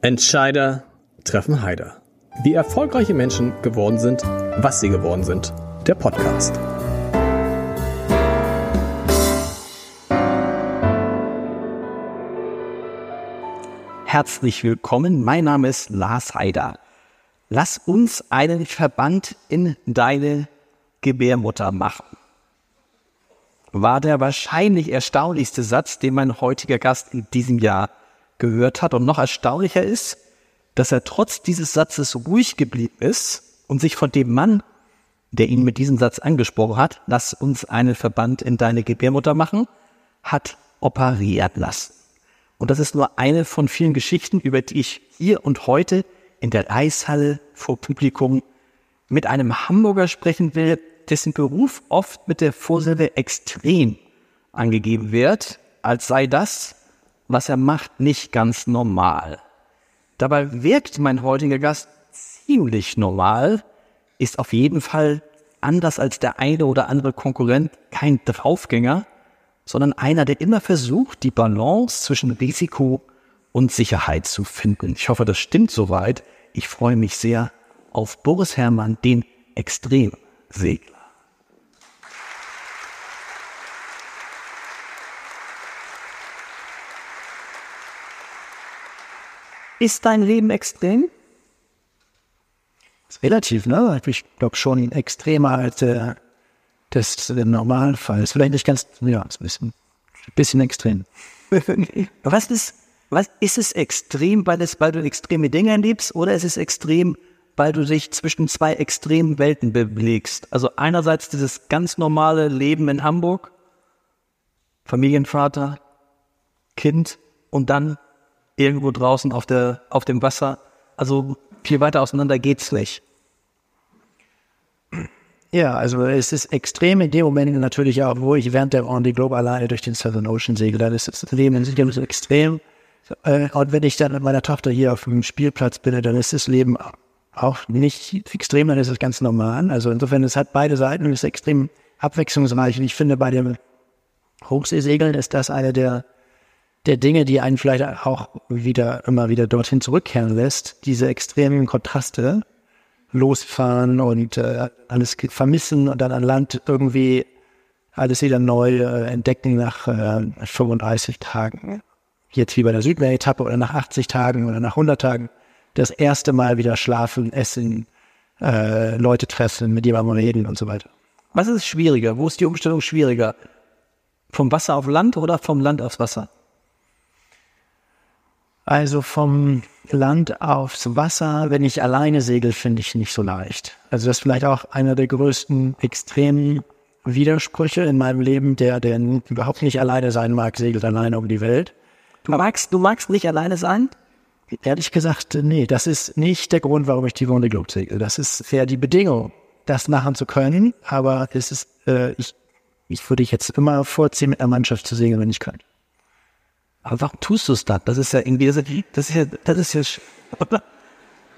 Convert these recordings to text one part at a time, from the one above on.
Entscheider treffen Heider. Wie erfolgreiche Menschen geworden sind, was sie geworden sind. Der Podcast. Herzlich willkommen, mein Name ist Lars Heider. Lass uns einen Verband in deine Gebärmutter machen. War der wahrscheinlich erstaunlichste Satz, den mein heutiger Gast in diesem Jahr gehört hat. Und noch erstaunlicher ist, dass er trotz dieses Satzes ruhig geblieben ist und sich von dem Mann, der ihn mit diesem Satz angesprochen hat, lass uns einen Verband in deine Gebärmutter machen, hat operiert lassen. Und das ist nur eine von vielen Geschichten, über die ich hier und heute in der Eishalle vor Publikum mit einem Hamburger sprechen will, dessen Beruf oft mit der Vorsilbe extrem angegeben wird, als sei das, was er macht, nicht ganz normal. Dabei wirkt mein heutiger Gast ziemlich normal, ist auf jeden Fall anders als der eine oder andere Konkurrent kein Draufgänger, sondern einer, der immer versucht, die Balance zwischen Risiko und Sicherheit zu finden. Ich hoffe, das stimmt soweit. Ich freue mich sehr auf Boris Herrmann, den Extremsegler. Ist dein Leben extrem? Das ist relativ, ne? Ich glaube schon extremer als äh, das der Normalfall. Ist vielleicht nicht ganz, ja, ist ein bisschen, ein bisschen extrem. was ist, was ist es extrem, weil es, weil du extreme Dinge erlebst, oder ist es extrem, weil du dich zwischen zwei extremen Welten bewegst? Also einerseits dieses ganz normale Leben in Hamburg, Familienvater, Kind und dann irgendwo draußen auf, der, auf dem Wasser. Also viel weiter auseinander geht's nicht. Ja, also es ist extrem in dem Moment natürlich auch, wo ich während der Rondi Globe alleine durch den Southern Ocean segle, dann ist das Leben sicherlich so extrem. Äh, und wenn ich dann mit meiner Tochter hier auf dem Spielplatz bin, dann ist das Leben auch nicht extrem, dann ist es ganz normal. Also insofern, es hat beide Seiten und ist extrem abwechslungsreich. Und ich finde, bei dem Hochseesegeln ist das eine der der Dinge, die einen vielleicht auch wieder immer wieder dorthin zurückkehren lässt, diese extremen Kontraste, losfahren und äh, alles vermissen und dann an Land irgendwie alles wieder neu äh, entdecken nach äh, 35 Tagen. Jetzt wie bei der Südmeer-Etappe oder nach 80 Tagen oder nach 100 Tagen das erste Mal wieder schlafen, essen, äh, Leute treffen, mit jemandem reden und so weiter. Was ist schwieriger? Wo ist die Umstellung schwieriger? Vom Wasser auf Land oder vom Land aufs Wasser? Also vom Land aufs Wasser, wenn ich alleine segel, finde ich nicht so leicht. Also das ist vielleicht auch einer der größten extremen Widersprüche in meinem Leben, der, der überhaupt nicht alleine sein mag, segelt alleine um die Welt. Du magst, du magst nicht alleine sein? Ehrlich gesagt, nee, das ist nicht der Grund, warum ich die Wunde Globe segel. Das ist fair die Bedingung, das machen zu können. Aber es ist, äh, ich, ich würde jetzt immer vorziehen, mit einer Mannschaft zu segeln, wenn ich könnte. Aber warum tust du es dann? Das ist ja irgendwie, das ist ja, das ist ja, oder?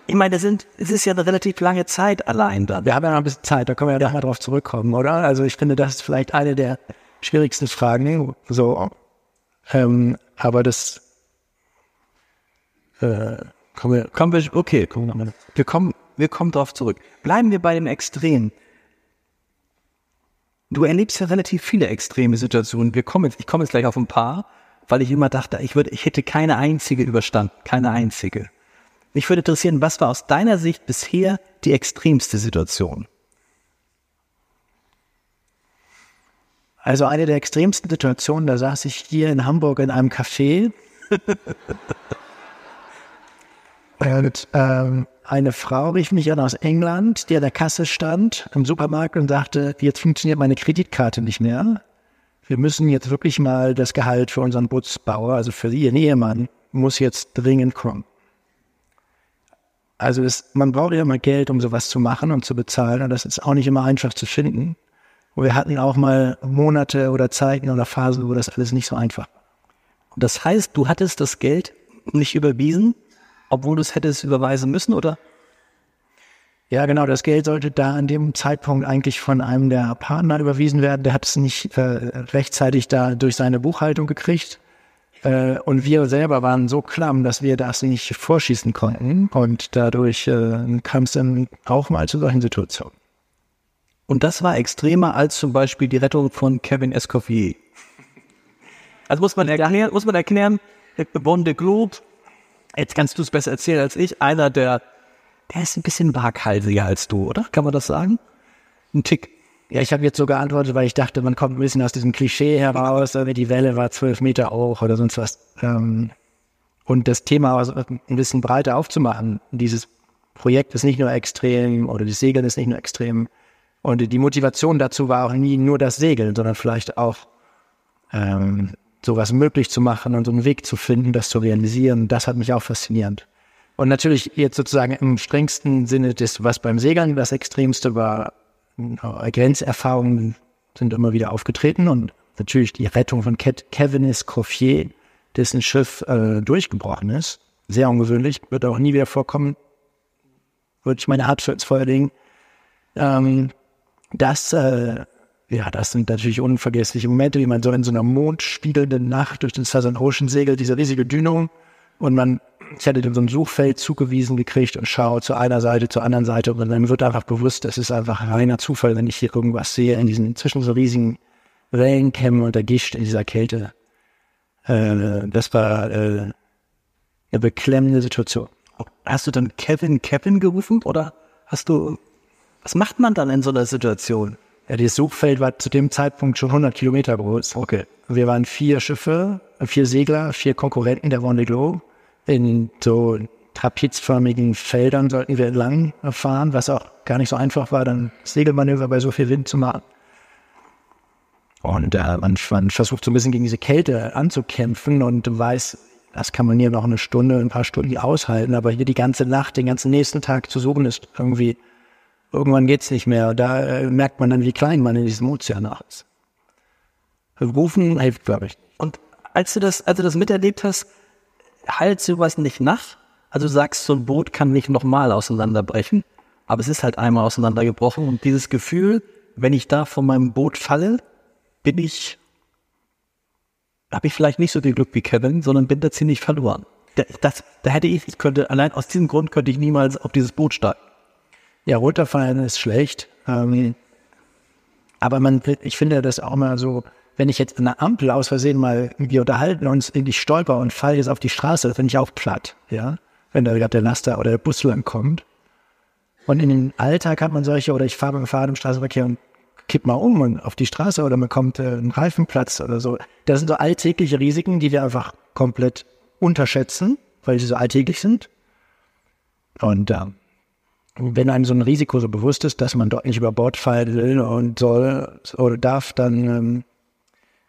Ich meine, das sind, es ist ja eine relativ lange Zeit allein dann. Wir haben ja noch ein bisschen Zeit, da können wir ja, ja. noch mal drauf zurückkommen, oder? Also ich finde, das ist vielleicht eine der schwierigsten Fragen, so, ähm, aber das, äh, kommen wir, kommen wir, okay, kommen wir, kommen, wir kommen drauf zurück. Bleiben wir bei dem Extrem. Du erlebst ja relativ viele extreme Situationen. Wir kommen jetzt, ich komme jetzt gleich auf ein paar weil ich immer dachte, ich würde, ich hätte keine einzige überstanden, keine einzige. Mich würde interessieren, was war aus deiner Sicht bisher die extremste Situation? Also eine der extremsten Situationen, da saß ich hier in Hamburg in einem Café. und ähm, eine Frau rief mich an aus England, die an der Kasse stand im Supermarkt und sagte, jetzt funktioniert meine Kreditkarte nicht mehr wir müssen jetzt wirklich mal das Gehalt für unseren Bootsbauer, also für Ihren Ehemann, muss jetzt dringend kommen. Also das, man braucht ja immer Geld, um sowas zu machen und zu bezahlen. Und das ist auch nicht immer einfach zu finden. Und wir hatten auch mal Monate oder Zeiten oder Phasen, wo das alles nicht so einfach war. Das heißt, du hattest das Geld nicht überwiesen, obwohl du es hättest überweisen müssen, oder? Ja, genau. Das Geld sollte da an dem Zeitpunkt eigentlich von einem der Partner überwiesen werden. Der hat es nicht äh, rechtzeitig da durch seine Buchhaltung gekriegt. Äh, und wir selber waren so klamm, dass wir das nicht vorschießen konnten. Und dadurch äh, kam es dann auch mal zu solchen Situationen. Und das war extremer als zum Beispiel die Rettung von Kevin Escoffier. Also muss man erklären, muss man erklären, Bon de Globe, jetzt kannst du es besser erzählen als ich, einer der, der ist ein bisschen waghalsiger als du, oder? Kann man das sagen? Ein Tick. Ja, ich habe jetzt so geantwortet, weil ich dachte, man kommt ein bisschen aus diesem Klischee heraus, die Welle war zwölf Meter hoch oder sonst was. Ähm, und das Thema ein bisschen breiter aufzumachen. Dieses Projekt ist nicht nur extrem oder das Segeln ist nicht nur extrem. Und die Motivation dazu war auch nie nur das Segeln, sondern vielleicht auch ähm, sowas möglich zu machen und so einen Weg zu finden, das zu realisieren. Das hat mich auch faszinierend. Und natürlich jetzt sozusagen im strengsten Sinne des, was beim Segeln das Extremste war, Grenzerfahrungen sind immer wieder aufgetreten und natürlich die Rettung von Kevin Escoffier, dessen Schiff äh, durchgebrochen ist. Sehr ungewöhnlich, wird auch nie wieder vorkommen. Würde ich meine Hand für ins Feuer legen. Ähm, das, äh, ja, das sind natürlich unvergessliche Momente, wie man so in so einer mondspiegelnden Nacht durch den Southern Ocean segelt, diese riesige Dünung und man ich hatte dann so ein Suchfeld zugewiesen gekriegt und schaue zu einer Seite, zur anderen Seite und dann wird einfach bewusst, es ist einfach reiner Zufall, wenn ich hier irgendwas sehe in diesen zwischen so riesigen Wellenkämmen und der Gischt in dieser Kälte. Äh, das war äh, eine beklemmende Situation. Hast du dann Kevin Kevin gerufen oder hast du, was macht man dann in so einer Situation? Ja, das Suchfeld war zu dem Zeitpunkt schon 100 Kilometer groß. Okay. Wir waren vier Schiffe, vier Segler, vier Konkurrenten der Vendée Globe in so trapezförmigen Feldern sollten wir entlang fahren, was auch gar nicht so einfach war, dann Segelmanöver bei so viel Wind zu machen. Und äh, man, man versucht so ein bisschen gegen diese Kälte anzukämpfen und weiß, das kann man hier noch eine Stunde, ein paar Stunden aushalten, aber hier die ganze Nacht, den ganzen nächsten Tag zu suchen, ist irgendwie, irgendwann geht's nicht mehr. Da äh, merkt man dann, wie klein man in diesem Ozean ist. Rufen hilft, glaube ich. Und als du das, als du das miterlebt hast, halt sowas nicht nach. Also du sagst, so ein Boot kann nicht nochmal auseinanderbrechen, aber es ist halt einmal auseinandergebrochen und dieses Gefühl, wenn ich da von meinem Boot falle, bin ich, habe ich vielleicht nicht so viel Glück wie Kevin, sondern bin da ziemlich verloren. Da, das, da hätte ich, ich könnte, allein aus diesem Grund könnte ich niemals auf dieses Boot steigen. Ja, runterfallen ist schlecht. Ähm, aber man, ich finde das auch mal so, wenn ich jetzt an der Ampel aus Versehen mal, wir unterhalten uns, ich stolper und falle jetzt auf die Straße, finde ich auch platt, ja. Wenn da gerade der Laster oder der Bus lang kommt. Und in den Alltag hat man solche, oder ich fahre beim Fahrrad im Straßenverkehr und kipp mal um und auf die Straße oder man kommt äh, ein Reifenplatz oder so. Das sind so alltägliche Risiken, die wir einfach komplett unterschätzen, weil sie so alltäglich sind. Und äh, wenn einem so ein Risiko so bewusst ist, dass man dort nicht über Bord fallen will und soll oder darf, dann ähm,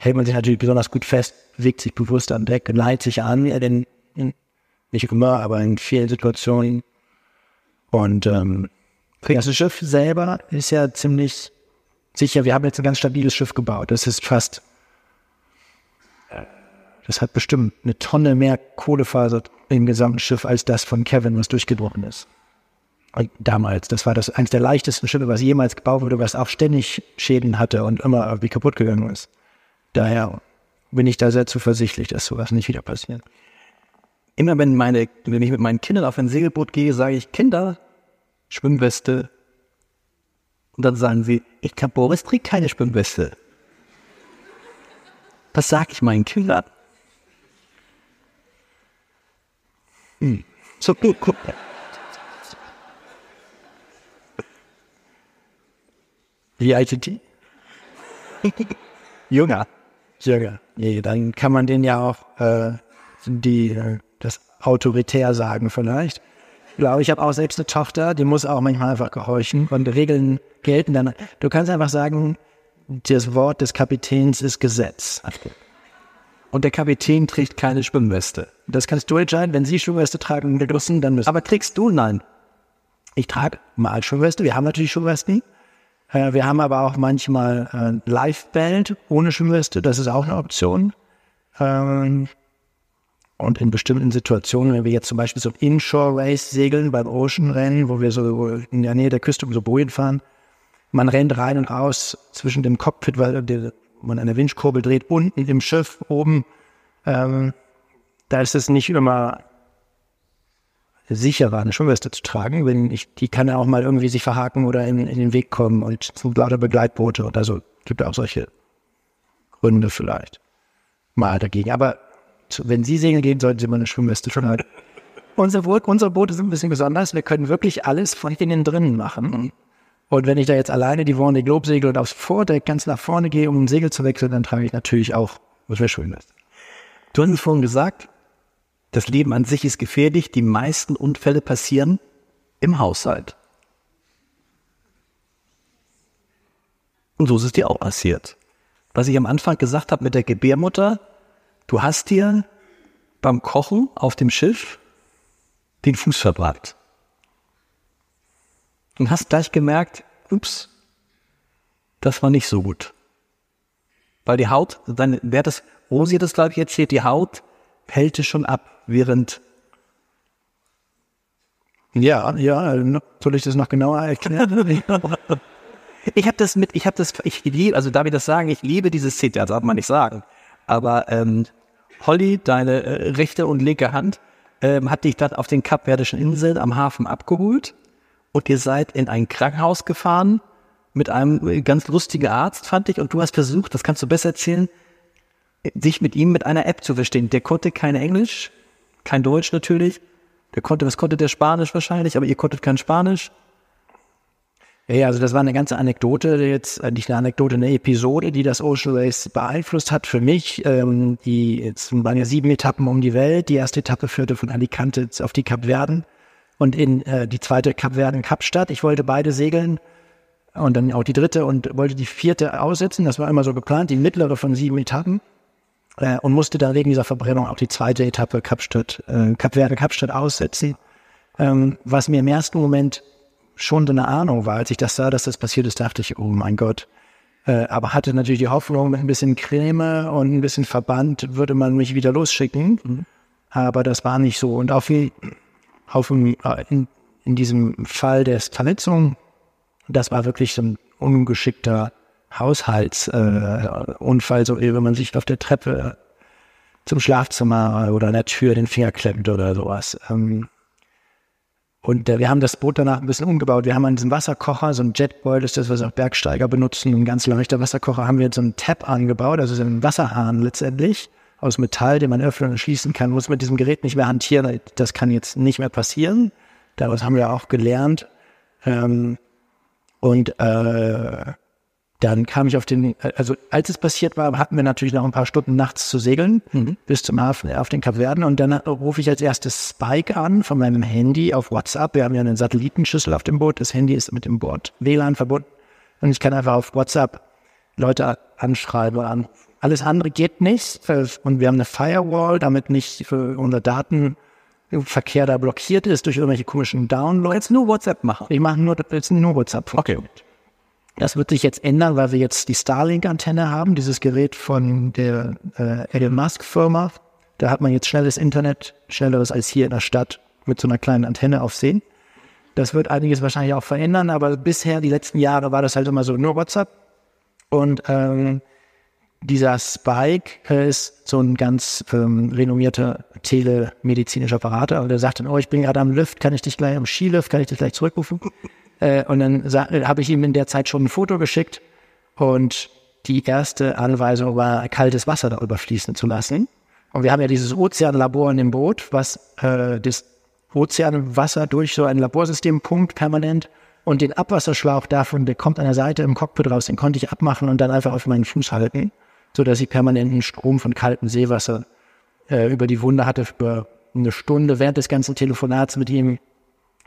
hält man sich natürlich besonders gut fest, bewegt sich bewusst an Deck, leitet sich an, ja, denn nicht immer, aber in vielen Situationen. Und ähm, das Schiff selber ist ja ziemlich sicher. Wir haben jetzt ein ganz stabiles Schiff gebaut. Das ist fast, das hat bestimmt eine Tonne mehr Kohlefaser im gesamten Schiff als das von Kevin, was durchgebrochen ist. Und damals, das war das eines der leichtesten Schiffe, was jemals gebaut wurde, was auch ständig Schäden hatte und immer irgendwie kaputt gegangen ist. Daher bin ich da sehr zuversichtlich, dass sowas nicht wieder passiert. Immer wenn meine, wenn ich mit meinen Kindern auf ein Segelboot gehe, sage ich, Kinder, Schwimmweste. Und dann sagen sie, ich glaube, Boris trägt keine Schwimmweste. Was sage ich meinen Kindern? Hm. So, guck, guck. Wie alt sind die? Jünger. Jünger. Nee, dann kann man denen ja auch äh, die, äh, das autoritär sagen vielleicht. Ich glaube, ich habe auch selbst eine Tochter, die muss auch manchmal einfach gehorchen und Regeln gelten dann. Du kannst einfach sagen, das Wort des Kapitäns ist Gesetz. Und der Kapitän trägt keine Schwimmweste. Das kannst du entscheiden. Wenn sie Schwimmweste tragen müssen, dann müssen. Aber trägst du? Nein. Ich trage mal Schwimmweste. Wir haben natürlich Schwimmwesten. Äh, wir haben aber auch manchmal äh, Live-Band ohne Schwimmweste. Das ist auch eine Option. Ähm, und in bestimmten Situationen, wenn wir jetzt zum Beispiel so ein Inshore-Race segeln beim Ocean-Rennen, wo wir so in der Nähe der Küste um so Bojen fahren, man rennt rein und raus zwischen dem Cockpit, weil man eine Windkurbel dreht, unten im Schiff, oben ähm, da ist es nicht immer sicherer, eine Schwimmweste zu tragen, wenn ich, die kann ja auch mal irgendwie sich verhaken oder in, in den Weg kommen und lauter Begleitboote oder so. Gibt auch solche Gründe vielleicht mal dagegen. Aber wenn Sie segeln gehen, sollten Sie mal eine Schwimmweste tragen. Unser Boot, unsere Boote sind ein bisschen besonders. Wir können wirklich alles von innen drinnen machen. Und wenn ich da jetzt alleine die Vendée Globe segel und aufs Vordeck ganz nach vorne gehe, um ein Segel zu wechseln, dann trage ich natürlich auch, was mir schön ist. Du hast es vorhin gesagt, das Leben an sich ist gefährlich. Die meisten Unfälle passieren im Haushalt. Und so ist es dir auch passiert. Was ich am Anfang gesagt habe mit der Gebärmutter, du hast dir beim Kochen auf dem Schiff den Fuß verbrannt. Und hast gleich gemerkt, ups, das war nicht so gut. Weil die Haut, dann, wer das, Rosi hat das, glaube ich, erzählt, die Haut pellte schon ab, während Ja, ja, soll ich das noch genauer erklären? Ich habe das mit, ich habe das, ich liebe, also darf ich das sagen, ich liebe dieses Zitat, darf man nicht sagen. Aber ähm, Holly, deine äh, rechte und linke Hand, ähm, hat dich dann auf den Kapverdischen Inseln am Hafen abgeholt und ihr seid in ein Krankenhaus gefahren mit einem äh, ganz lustigen Arzt, fand ich, und du hast versucht, das kannst du besser erzählen, sich mit ihm mit einer App zu verstehen. Der konnte kein Englisch, kein Deutsch natürlich. Der konnte, was konnte der Spanisch wahrscheinlich, aber ihr konntet kein Spanisch. Ja, also das war eine ganze Anekdote, jetzt äh, nicht eine Anekdote, eine Episode, die das Ocean Race beeinflusst hat für mich. Ähm, die jetzt waren ja sieben Etappen um die Welt. Die erste Etappe führte von Alicante auf die Kapverden und in äh, die zweite Kapverden Kapstadt. Ich wollte beide segeln und dann auch die dritte und wollte die vierte aussetzen. Das war immer so geplant, die mittlere von sieben Etappen äh, und musste dann wegen dieser Verbrennung auch die zweite Etappe Kapstadt, äh, Kapverde Kapstadt aussetzen. Ähm, was mir im ersten Moment schon so eine Ahnung war, als ich das sah, dass das passiert ist, dachte ich, oh mein Gott. Äh, aber hatte natürlich die Hoffnung, mit ein bisschen Creme und ein bisschen Verband würde man mich wieder losschicken. Mhm. Aber das war nicht so. Und auf, auf äh, in, in diesem Fall der Verletzung, das war wirklich so ein ungeschickter Haushaltsunfall, äh, so wenn man sich auf der Treppe zum Schlafzimmer oder an der Tür den Finger klemmt oder sowas. Ähm, und äh, wir haben das Boot danach ein bisschen umgebaut. Wir haben an diesem Wasserkocher, so ein Jetboil ist das, was auch Bergsteiger benutzen, ein ganz leichter Wasserkocher, haben wir jetzt so einen Tab angebaut, also so einen Wasserhahn letztendlich aus Metall, den man öffnen und schließen kann. Muss mit diesem Gerät nicht mehr hantieren. Das kann jetzt nicht mehr passieren. Daraus haben wir auch gelernt. Ähm, und äh, dann kam ich auf den, also als es passiert war, hatten wir natürlich noch ein paar Stunden nachts zu segeln bis zum Hafen auf den Kapverden und dann rufe ich als erstes Spike an von meinem Handy auf WhatsApp. Wir haben ja eine Satellitenschüssel auf dem Boot. Das Handy ist mit dem Board WLAN verbunden und ich kann einfach auf WhatsApp Leute anschreiben oder anrufen. Alles andere geht nicht und wir haben eine Firewall, damit nicht äh, unser Datenverkehr da blockiert ist durch irgendwelche komischen Downloads. Jetzt nur WhatsApp machen. Ich mache nur, jetzt nur WhatsApp. Okay. Das wird sich jetzt ändern, weil wir jetzt die Starlink-Antenne haben, dieses Gerät von der äh, Elon Musk-Firma. Da hat man jetzt schnelles Internet, schnelleres als hier in der Stadt mit so einer kleinen Antenne auf See. Das wird einiges wahrscheinlich auch verändern, aber bisher, die letzten Jahre, war das halt immer so nur WhatsApp. Und ähm, dieser Spike ist so ein ganz ähm, renommierter telemedizinischer Berater. Und der sagt dann, oh, ich bin gerade am Lift, kann ich dich gleich am Skilift, kann ich dich gleich zurückrufen? Äh, und dann habe ich ihm in der Zeit schon ein Foto geschickt und die erste Anweisung war, kaltes Wasser darüber fließen zu lassen. Und wir haben ja dieses Ozeanlabor in dem Boot, was äh, das Ozeanwasser durch so ein Laborsystem pumpt permanent. Und den Abwasserschlauch davon, der kommt an der Seite im Cockpit raus, den konnte ich abmachen und dann einfach auf meinen Fuß halten, so dass ich permanenten Strom von kaltem Seewasser äh, über die Wunde hatte für eine Stunde während des ganzen Telefonats mit ihm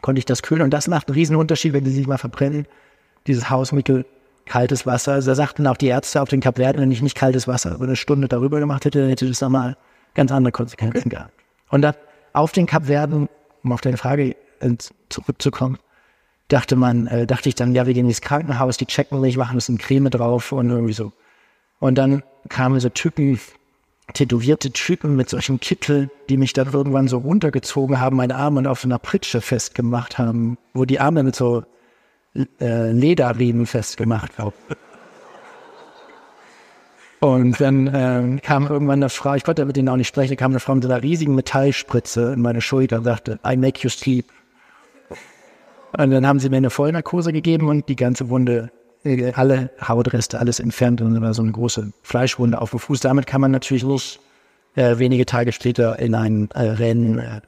konnte ich das kühlen. Und das macht einen riesen Unterschied, wenn die sich mal verbrennen. Dieses Hausmittel, kaltes Wasser. Also da sagten auch die Ärzte auf den Kapverden, wenn ich nicht kaltes Wasser über eine Stunde darüber gemacht hätte, dann hätte das nochmal ganz andere Konsequenzen gehabt. Und dann auf den Kapverden, um auf deine Frage äh, zurückzukommen, dachte man, äh, dachte ich dann, ja, wir gehen ins Krankenhaus, die checken mich, machen uns eine Creme drauf und irgendwie so. Und dann kamen so Typen, tätowierte Typen mit solchen Kittel, die mich dann irgendwann so runtergezogen haben, meine Arme auf einer Pritsche festgemacht haben, wo die Arme mit so äh, Lederriemen festgemacht waren. Und dann ähm, kam irgendwann eine Frau, ich konnte mit denen auch nicht sprechen, kam eine Frau mit einer riesigen Metallspritze in meine Schulter und sagte, I make you sleep. Und dann haben sie mir eine Vollnarkose gegeben und die ganze Wunde, äh, alle Hautreste, alles entfernt und dann war so eine große Fleischwunde auf dem Fuß. Damit kann man natürlich nicht äh, wenige Tage später in ein äh, Rennen äh,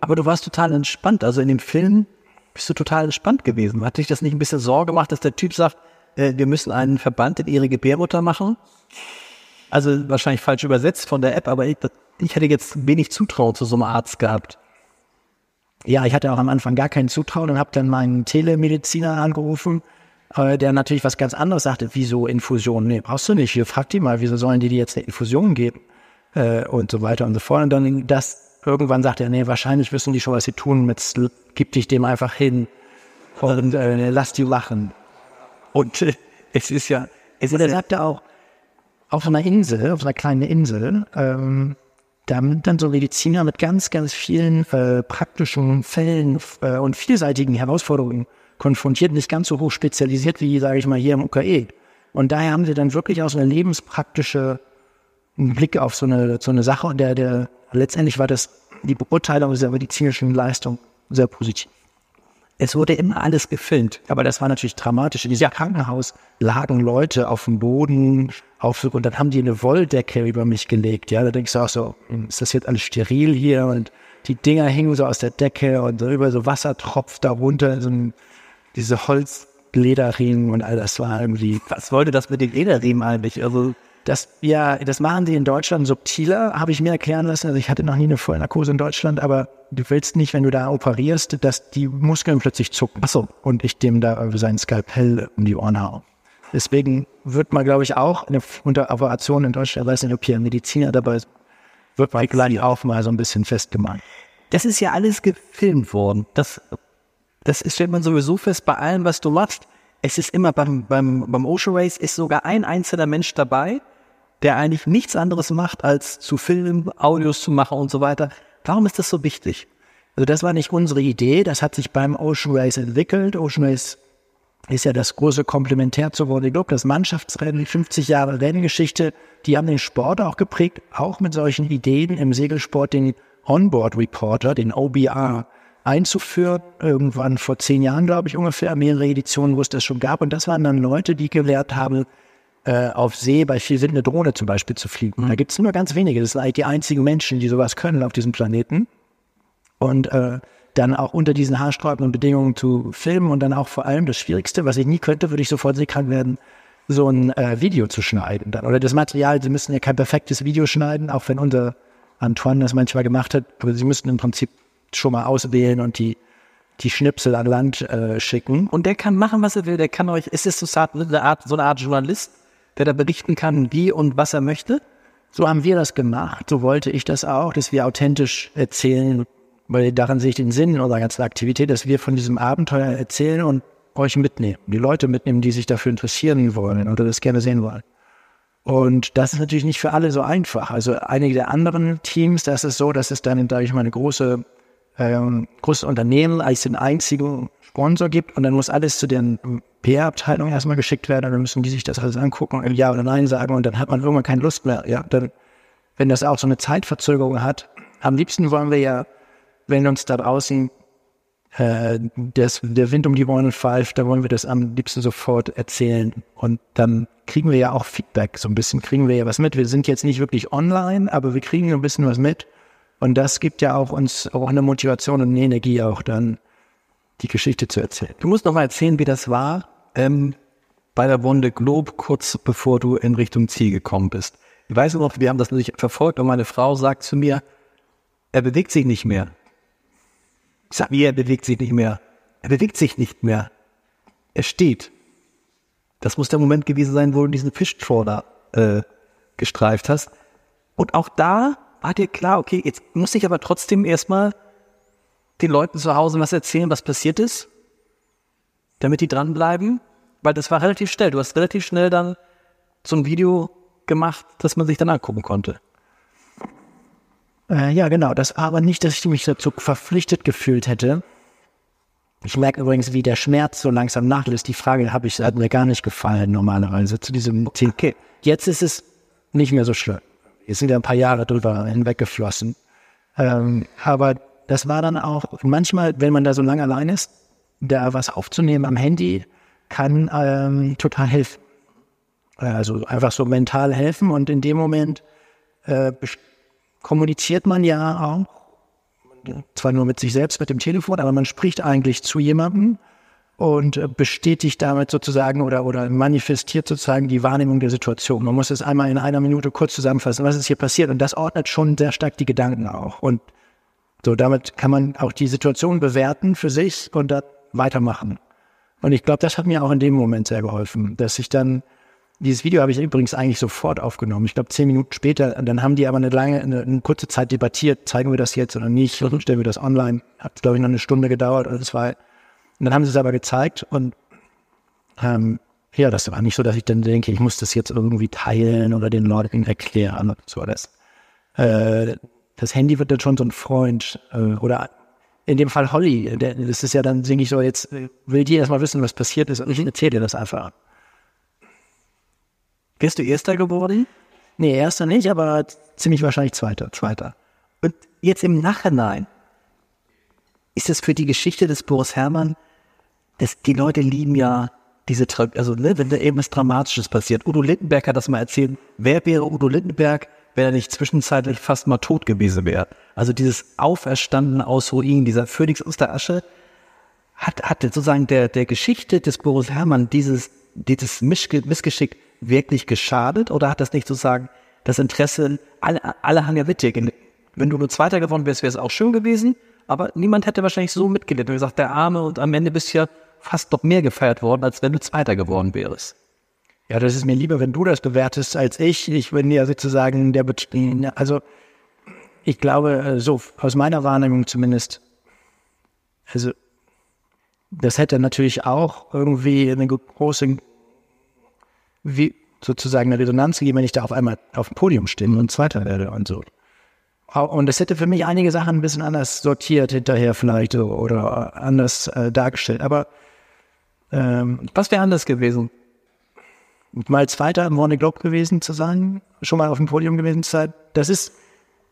Aber du warst total entspannt. Also in dem Film bist du total entspannt gewesen. Hat dich das nicht ein bisschen Sorge gemacht, dass der Typ sagt, äh, wir müssen einen Verband in ihre Gebärmutter machen? Also wahrscheinlich falsch übersetzt von der App, aber ich, ich hätte jetzt wenig Zutrauen zu so einem Arzt gehabt. Ja, ich hatte auch am Anfang gar kein Zutrauen und habe dann meinen Telemediziner angerufen, äh, der natürlich was ganz anderes sagte. Wieso Infusion? Nee, brauchst du nicht. Hier, frag die mal, wieso sollen die dir jetzt eine Infusion geben? Äh, und so weiter und so fort. Und dann das, irgendwann sagt er, nee, wahrscheinlich wissen die schon, was sie tun. Jetzt gib dich dem einfach hin und äh, lass die lachen. Und äh, es ist ja, es Und er sagte auch, auf so einer Insel, auf so einer kleinen Insel, ähm, da sind dann so Mediziner mit ganz, ganz vielen äh, praktischen Fällen äh, und vielseitigen Herausforderungen konfrontiert, nicht ganz so hoch spezialisiert wie, sage ich mal, hier im UKE. Und daher haben sie dann wirklich auch so eine lebenspraktische Blick auf so eine, so eine Sache und der, der letztendlich war das die Beurteilung dieser medizinischen Leistung sehr positiv. es wurde immer alles gefilmt. Aber das war natürlich dramatisch. In diesem Krankenhaus lagen Leute auf dem Boden auf, und dann haben die eine Wolldecke über mich gelegt. Ja, da denkst du auch so, hm, ist das jetzt alles steril hier? Und die Dinger hingen so aus der Decke und so über so Wasser tropft darunter, so ein, diese Holzlederriemen und all das war irgendwie. Was wollte das mit den Lederriemen eigentlich? Also Das, ja, das machen die in Deutschland subtiler, habe ich mir erklären lassen. Also ich hatte noch nie eine Vollnarkose in Deutschland, aber du willst nicht, wenn du da operierst, dass die Muskeln plötzlich zucken. Ach so. Und ich dem da sein Skalpell um die Ohren hau. Deswegen wird man, glaube ich, auch eine, unter Operation in Deutschland, ich weiß nicht, ob hier ein Mediziner dabei ist, wird man gleich auch mal so ein bisschen festgemacht. das ist ja alles gefilmt worden. Das, das ist, stellt man sowieso fest bei allem, was du machst. Es ist immer beim, beim, beim Ocean Race ist sogar ein einzelner Mensch dabei, der eigentlich nichts anderes macht, als zu filmen, Audios zu machen und so weiter. Warum ist das so wichtig? Also das war nicht unsere Idee, das hat sich beim Ocean Race entwickelt. Ocean Race ist ja das große Komplementär zu World Globe, das Mannschaftsrennen, die 50 Jahre Renngeschichte, die haben den Sport auch geprägt, auch mit solchen Ideen im Segelsport den Onboard Reporter, den OBR, einzuführen. Irgendwann vor zehn Jahren, glaube ich, ungefähr, mehrere Editionen, wo es das schon gab. Und das waren dann Leute, die gelehrt haben, äh, auf See bei viel Wind eine Drohne zum Beispiel zu fliegen. Da gibt es nur ganz wenige. Das sind eigentlich die einzigen Menschen, die sowas können auf diesem Planeten. Und äh, dann auch unter diesen haarsträubenden Bedingungen zu filmen und dann auch vor allem das Schwierigste, was ich nie könnte, würde ich sofort seekrank werden, so ein äh, Video zu schneiden dann. Oder das Material, sie müssen ja kein perfektes Video schneiden, auch wenn unser Antoine das manchmal gemacht hat, aber sie müssten im Prinzip schon mal auswählen und die, die Schnipsel an Land äh, schicken. Und der kann machen, was er will. Der kann euch, ist es so eine Art, so eine Art Journalist, der da berichten kann, wie und was er möchte? So haben wir das gemacht, so wollte ich das auch, dass wir authentisch erzählen, weil daran sehe ich den Sinn in unserer ganzen Aktivität, dass wir von diesem Abenteuer erzählen und euch mitnehmen, die Leute mitnehmen, die sich dafür interessieren wollen oder das gerne sehen wollen. Und das ist natürlich nicht für alle so einfach. Also einige der anderen Teams, das ist so, dass es dann, sage ich mal, eine große, ähm, großes Unternehmen als den einzigen Sponsor gibt und dann muss alles zu deren PR-Abteilung erstmal geschickt werden und dann müssen die sich das alles angucken und Ja oder Nein sagen und dann hat man irgendwann keine Lust mehr. Ja, dann, wenn das auch so eine Zeitverzögerung hat, am liebsten wollen wir ja, wenn uns da draußen äh, das, der Wind um die Ohren pfeift, da wollen wir das am liebsten sofort erzählen. Und dann kriegen wir ja auch Feedback, so ein bisschen kriegen wir ja was mit. Wir sind jetzt nicht wirklich online, aber wir kriegen ein bisschen was mit. Und das gibt ja auch uns auch eine Motivation und eine Energie, auch dann die Geschichte zu erzählen. Du musst noch mal erzählen, wie das war ähm, bei der Wonde Globe, kurz bevor du in Richtung Ziel gekommen bist. Ich weiß noch, wir haben das natürlich verfolgt und meine Frau sagt zu mir, er bewegt sich nicht mehr. Ich sag, wie, er bewegt sich nicht mehr? Er bewegt sich nicht mehr. Er steht. Das muss der Moment gewesen sein, wo du diesen Fischtrawler äh, gestreift hast. Und auch da war dir klar, okay, jetzt muss ich aber trotzdem erstmal den Leuten zu Hause was erzählen, was passiert ist, damit die dranbleiben, weil das war relativ schnell. Du hast relativ schnell dann so ein Video gemacht, das man sich dann angucken konnte. Äh, ja, genau. Das war aber nicht, dass ich mich dazu verpflichtet gefühlt hätte. Ich merke übrigens, wie der Schmerz so langsam nachlässt. Die Frage habe ich, hat mir gar nicht gefallen normalerweise zu diesem Thema. Okay. Jetzt ist es nicht mehr so schlimm. Jetzt sind ja ein paar Jahre drüber hinweggeflossen. Ähm, aber das war dann auch, manchmal, wenn man da so lange allein ist, da was aufzunehmen am Handy kann ähm, total helfen. Also einfach so mental helfen und in dem Moment äh, kommuniziert man ja auch, zwar nur mit sich selbst, mit dem Telefon, aber man spricht eigentlich zu jemandem und äh, bestätigt damit sozusagen oder, oder manifestiert sozusagen die Wahrnehmung der Situation. Man muss es einmal in einer Minute kurz zusammenfassen, was ist hier passiert und das ordnet schon sehr stark die Gedanken auch. Und so, damit kann man auch die Situation bewerten für sich und dann weitermachen. Und ich glaube, das hat mir auch in dem Moment sehr geholfen, dass ich dann, dieses Video habe ich übrigens eigentlich sofort aufgenommen. Ich glaube, zehn Minuten später, dann haben die aber eine lange, eine, eine kurze Zeit debattiert, zeigen wir das jetzt oder nicht, mhm. stellen wir das online. Hat, glaube ich, noch eine Stunde gedauert oder zwei. Und dann haben sie es aber gezeigt und ähm, ja, das war nicht so, dass ich dann denke, ich muss das jetzt irgendwie teilen oder den Leuten erklären oder so. Das, äh, das Handy wird dann schon so ein Freund äh, oder in dem Fall Holly, der, das ist ja dann, singe ich so, jetzt äh, will die erstmal wissen, was passiert ist und ich erzähle dir das einfach. Bist du Erster geworden? Nee, Erster nicht, aber ziemlich wahrscheinlich Zweiter. Zweiter. Und jetzt im Nachhinein, ist das für die Geschichte des Boris Herrmann, dass die Leute lieben ja diese, also ne, wenn da eben was Dramatisches passiert. Udo Lindenberg hat das mal erzählt. Wer wäre Udo Lindenberg, wenn er nicht zwischenzeitlich fast mal tot gewesen wäre? Also dieses Auferstanden aus Ruinen, dieser Phönix aus der Asche, hat, hat sozusagen der, der Geschichte des Boris Herrmann dieses, dieses Missgeschick wirklich geschadet oder hat das nicht sozusagen das Interesse, alle, alle haben ja mitgegangen. Wenn du nur Zweiter geworden wärst, wäre es auch schön gewesen, aber niemand hätte wahrscheinlich so mitgelitten. Wie gesagt, der Arme und am Ende bist ja fast noch mehr gefeiert worden, als wenn du Zweiter geworden wärst. Ja, das ist mir lieber, wenn du das bewertest, als ich. Ich bin ja sozusagen der, also ich glaube, äh, so aus meiner Wahrnehmung zumindest, also das hätte natürlich auch irgendwie eine große, wie sozusagen eine Resonanz gegeben, wenn ich da auf einmal auf dem Podium stehe und Zweiter werde und so. Und das hätte für mich einige Sachen ein bisschen anders sortiert hinterher vielleicht oder anders äh, dargestellt. Aber ähm, was wäre anders gewesen? Mal Zweiter im Warner Globe gewesen zu sein, schon mal auf dem Podium gewesen zu sein, das ist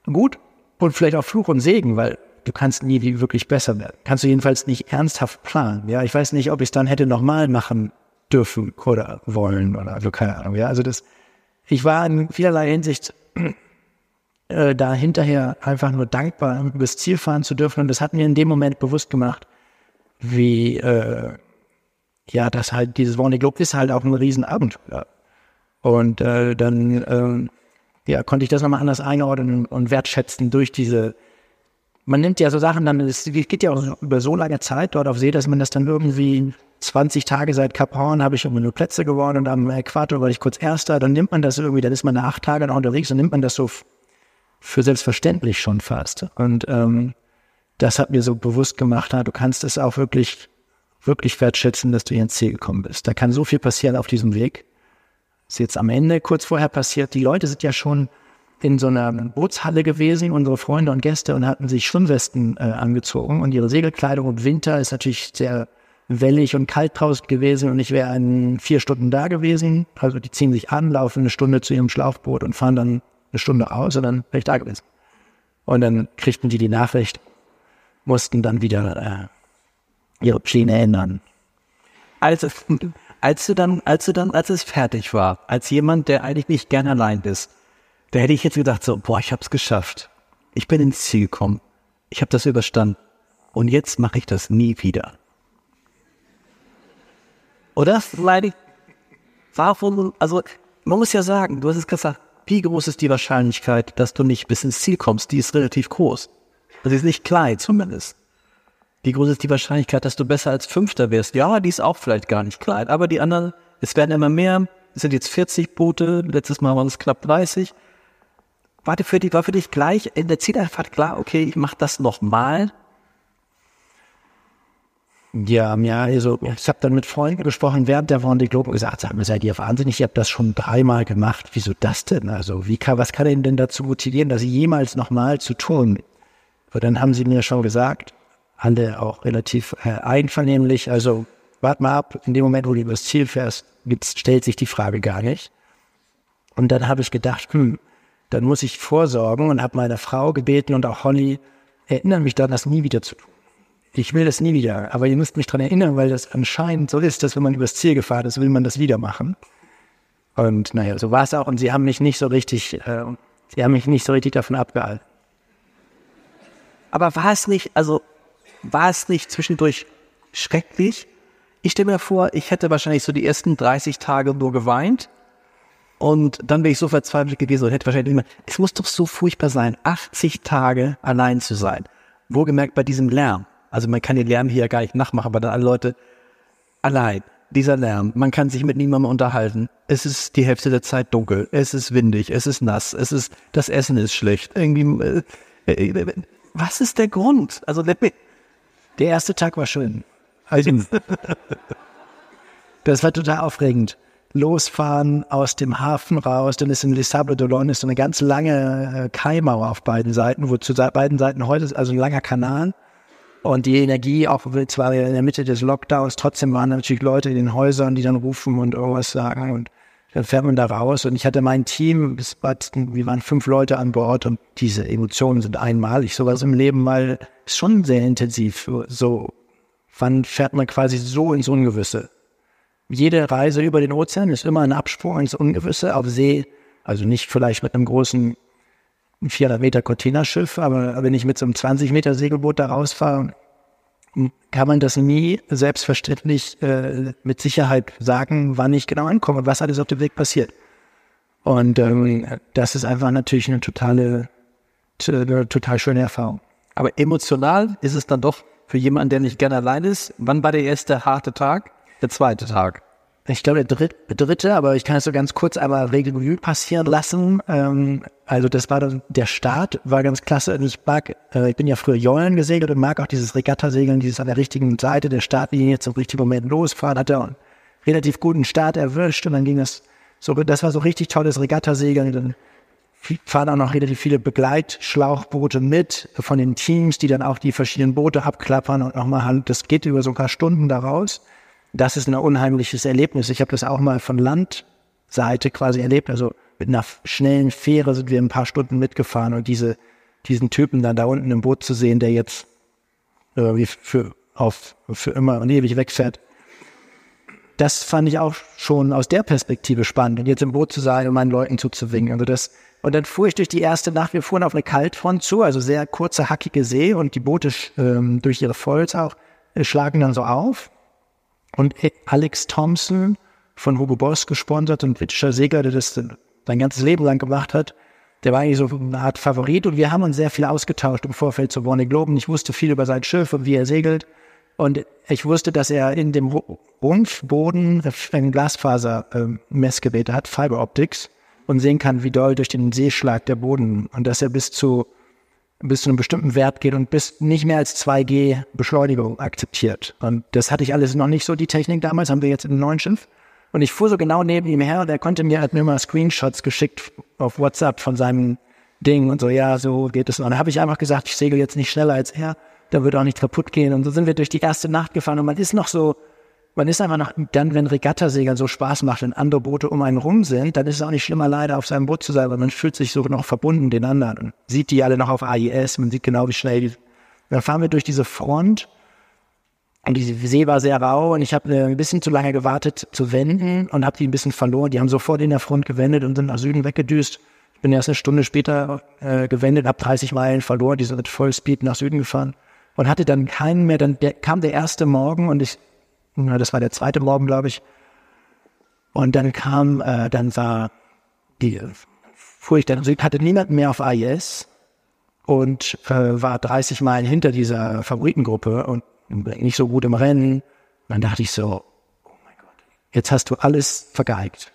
gut und vielleicht auch Fluch und Segen, weil du kannst nie wirklich besser werden. Kannst du jedenfalls nicht ernsthaft planen. Ja, ich weiß nicht, ob ich es dann hätte nochmal machen dürfen oder wollen oder also keine Ahnung. Ja, also das, ich war in vielerlei Hinsicht äh, da hinterher einfach nur dankbar, übers Ziel fahren zu dürfen. Und das hat mir in dem Moment bewusst gemacht, wie, äh, ja, das halt, dieses Warning Globe ist halt auch ein Riesenabenteuer. Und äh, dann, äh, ja, konnte ich das nochmal anders einordnen und wertschätzen durch diese, man nimmt ja so Sachen dann, es geht ja auch über so lange Zeit dort auf See, dass man das dann irgendwie 20 Tage seit Cap Horn habe ich irgendwie nur Plätze gewonnen und am Äquator war ich kurz Erster, dann nimmt man das irgendwie, dann ist man nach acht Tagen noch unterwegs und nimmt man das so für selbstverständlich schon fast. Und ähm, das hat mir so bewusst gemacht, du kannst es auch wirklich, wirklich wertschätzen, dass du hier ins Ziel gekommen bist. Da kann so viel passieren auf diesem Weg. ist jetzt am Ende kurz vorher passiert. Die Leute sind ja schon in so einer Bootshalle gewesen, unsere Freunde und Gäste, und hatten sich Schwimmwesten äh, angezogen. Und ihre Segelkleidung im Winter ist natürlich sehr wellig und kalt draußen gewesen und ich wäre in vier Stunden da gewesen. Also die ziehen sich an, laufen eine Stunde zu ihrem Schlauchboot und fahren dann eine Stunde aus und dann wäre ich da gewesen. Und dann kriegten die die Nachricht, mussten dann wieder äh, ihre Pläne ändern. Also, als du dann, als du dann, als es fertig war, als jemand, der eigentlich nicht gern allein ist, da hätte ich jetzt gedacht so, boah, ich hab's geschafft. Ich bin ins Ziel gekommen. Ich habe das überstanden. Und jetzt mache ich das nie wieder. Oder? Leider. Warum, also, man muss ja sagen, du hast es gesagt, wie groß ist die Wahrscheinlichkeit, dass du nicht bis ins Ziel kommst? Die ist relativ groß. Das ist nicht klein, zumindest. Wie groß ist die Wahrscheinlichkeit, dass du besser als Fünfter wirst? Ja, die ist auch vielleicht gar nicht klein. Aber die anderen, es werden immer mehr. Es sind jetzt 40 Boote. Letztes Mal waren es knapp 30. War für, die, war für dich gleich in der Zieleinfahrt klar, okay, ich mache das nochmal ja, ja, also ich habe dann mit Freunden gesprochen während der Vendée Globe und gesagt, sag mal, seid ihr wahnsinnig, ich habe das schon dreimal gemacht. Wieso das denn? Also wie kann, was kann ihn denn dazu motivieren, das jemals nochmal zu tun? Und dann haben sie mir schon gesagt, alle auch relativ äh, einvernehmlich. Also wart mal ab, in dem Moment, wo du übers Ziel fährst, stellt sich die Frage gar nicht. Und dann habe ich gedacht, hm, dann muss ich vorsorgen und habe meine Frau gebeten und auch Holly, erinnern mich daran, das nie wieder zu tun. Ich will das nie wieder, aber ihr müsst mich daran erinnern, weil das anscheinend so ist, dass wenn man übers Ziel gefahren ist, will man das wieder machen. Und naja, so war es auch. Und sie haben mich nicht so richtig, äh, sie haben mich nicht so richtig davon abgehalten. Aber war es nicht, also war es nicht zwischendurch schrecklich? Ich stelle mir vor, ich hätte wahrscheinlich so die ersten 30 Tage nur geweint. Und dann wäre ich so verzweifelt gewesen und hätte wahrscheinlich immer, es muss doch so furchtbar sein, 80 Tage allein zu sein. Wohlgemerkt bei diesem Lärm. Also man kann den Lärm hier gar nicht nachmachen, aber dann alle Leute allein. Dieser Lärm, man kann sich mit niemandem unterhalten. Es ist die Hälfte der Zeit dunkel, es ist windig, es ist nass, es ist, das Essen ist schlecht. Irgendwie, äh, äh, was ist der Grund? Also let me, Der erste Tag war schön. Also, das war total aufregend. Losfahren aus dem Hafen raus, dann ist in Les Sables d'Olonne ist so eine ganz lange äh, Kaimauer auf beiden Seiten, wo zu beiden Seiten heute ist also ein langer Kanal. Und die Energie, auch zwar in der Mitte des Lockdowns, trotzdem waren natürlich Leute in den Häusern, die dann rufen und irgendwas sagen. Und dann fährt man da raus. Und ich hatte mein Team, es war, wir waren fünf Leute an Bord und diese Emotionen sind einmalig. Sowas im Leben mal ist schon sehr intensiv. So, wann fährt man quasi so ins Ungewisse? Jede Reise über den Ozean ist immer ein Absprung ins Ungewisse auf See. Also nicht vielleicht mit einem großen 400 Meter Containerschiff, aber wenn ich mit so einem 20 Meter Segelboot da rausfahre, kann man das nie selbstverständlich äh, mit Sicherheit sagen, wann ich genau ankomme und was alles auf dem Weg passiert. Und ähm, das ist einfach natürlich eine totale, eine total schöne Erfahrung. Aber emotional ist es dann doch für jemanden, der nicht gerne allein ist. Wann war der erste harte Tag? Der zweite Tag. Ich glaube, der dritte, aber ich kann es so ganz kurz einmal Revue passieren lassen. Ähm, also das war dann, der Start war ganz klasse. Und Ich mag, äh, ich bin ja früher Jollen gesegelt und mag auch dieses Regattasegeln, dieses an der richtigen Seite der Startlinie zum richtigen Moment losfahren. Hat er einen relativ guten Start erwischt und dann ging das so, das war so richtig tolles Regattasegeln. Dann fahren auch noch relativ viele Begleitschlauchboote mit von den Teams, die dann auch die verschiedenen Boote abklappern und nochmal halt, das geht über so ein paar Stunden daraus. Das ist ein unheimliches Erlebnis. Ich habe das auch mal von Landseite quasi erlebt. Also mit einer schnellen Fähre sind wir ein paar Stunden mitgefahren und diese, diesen Typen dann da unten im Boot zu sehen, der jetzt äh, wie für, auf, für immer und ewig wegfährt. Das fand ich auch schon aus der Perspektive spannend. Und jetzt im Boot zu sein und meinen Leuten zuzuwinken. Also das, und dann fuhr ich durch die erste Nacht, wir fuhren auf eine Kaltfront zu, also sehr kurze, hackige See und die Boote ähm, durch ihre Volz auch äh, schlagen dann so auf. Und Alex Thompson von Hugo Boss gesponsert und britischer Segler, der das sein ganzes Leben lang gemacht hat, der war eigentlich so eine Art Favorit und wir haben uns sehr viel ausgetauscht im Vorfeld zu Warne Globen. Ich wusste viel über sein Schiff und wie er segelt. Und ich wusste, dass er in dem Rumpfboden ein Glasfaser-Messgerät hat, Fiber Optics, und sehen kann, wie doll durch den Seeschlag der Boden und dass er bis zu bis zu einem bestimmten Wert geht und bis nicht mehr als 2G Beschleunigung akzeptiert. Und das hatte ich alles noch nicht so, die Technik damals, haben wir jetzt in einem neuen Schiff. Und ich fuhr so genau neben ihm her und er konnte mir, hat mir immer Screenshots geschickt auf WhatsApp von seinem Ding und so, ja, so geht es. Und dann habe ich einfach gesagt, ich segel jetzt nicht schneller als er, da wird auch nicht kaputt gehen. Und so sind wir durch die erste Nacht gefahren und man ist noch so, man ist einfach noch, dann, wenn Regattasegeln so Spaß macht, wenn andere Boote um einen rum sind, dann ist es auch nicht schlimmer, leider auf seinem Boot zu sein, weil man fühlt sich so noch verbunden den anderen und sieht die alle noch auf AIS, man sieht genau, wie schnell die, dann fahren wir durch diese Front und die See war sehr rau und ich habe ein bisschen zu lange gewartet zu wenden und habe die ein bisschen verloren. Die haben sofort in der Front gewendet und sind nach Süden weggedüst. Ich bin erst eine Stunde später äh, gewendet, habe 30 Meilen verloren, die sind mit Vollspeed nach Süden gefahren und hatte dann keinen mehr. Dann der, kam der erste Morgen und ich das war der zweite Morgen, glaube ich. Und dann kam, äh, dann war die, fuhr ich also ich hatte niemanden mehr auf AIS und äh, war 30 Meilen hinter dieser Favoritengruppe und nicht so gut im Rennen. Dann dachte ich so, oh mein Gott, jetzt hast du alles vergeigt.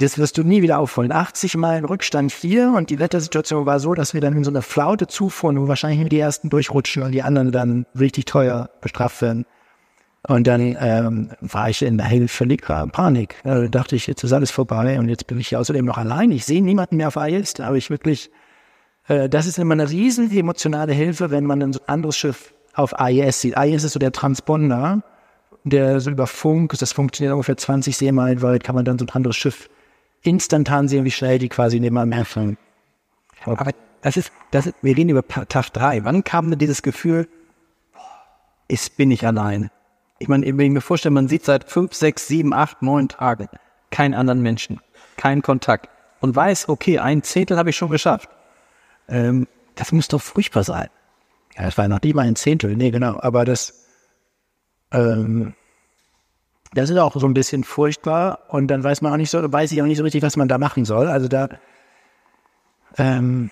Das wirst du nie wieder aufholen. 80 Meilen Rückstand hier und die Wettersituation war so, dass wir dann in so eine Flaute zufuhren, wo wahrscheinlich die ersten durchrutschen und die anderen dann richtig teuer bestraft werden. Und dann ähm, war ich in der Hell völlig Panik. Da dachte ich, jetzt ist alles vorbei und jetzt bin ich außerdem noch allein. Ich sehe niemanden mehr auf AIS. Da habe ich wirklich, äh, das ist immer eine riesen emotionale Hilfe, wenn man ein anderes Schiff auf AIS sieht. AIS ist so der Transponder, der so über Funk, das funktioniert ungefähr 20 Seemeilen weit, kann man dann so ein anderes Schiff instantan sehen, wie schnell die quasi neben einem herfahren. Aber das ist, das ist, wir reden über Tag drei. Wann kam denn dieses Gefühl, ich bin nicht allein? Ich meine, wenn ich mir vorstelle, man sieht seit fünf, sechs, sieben, acht, neun Tagen keinen anderen Menschen, keinen Kontakt und weiß, okay, ein Zehntel habe ich schon geschafft. Ähm, das muss doch furchtbar sein. Ja, das war noch nicht mal ein Zehntel, nee, genau. Aber das, ähm, das ist auch so ein bisschen furchtbar und dann weiß man auch nicht so, weiß ich auch nicht so richtig, was man da machen soll. Also da, ähm,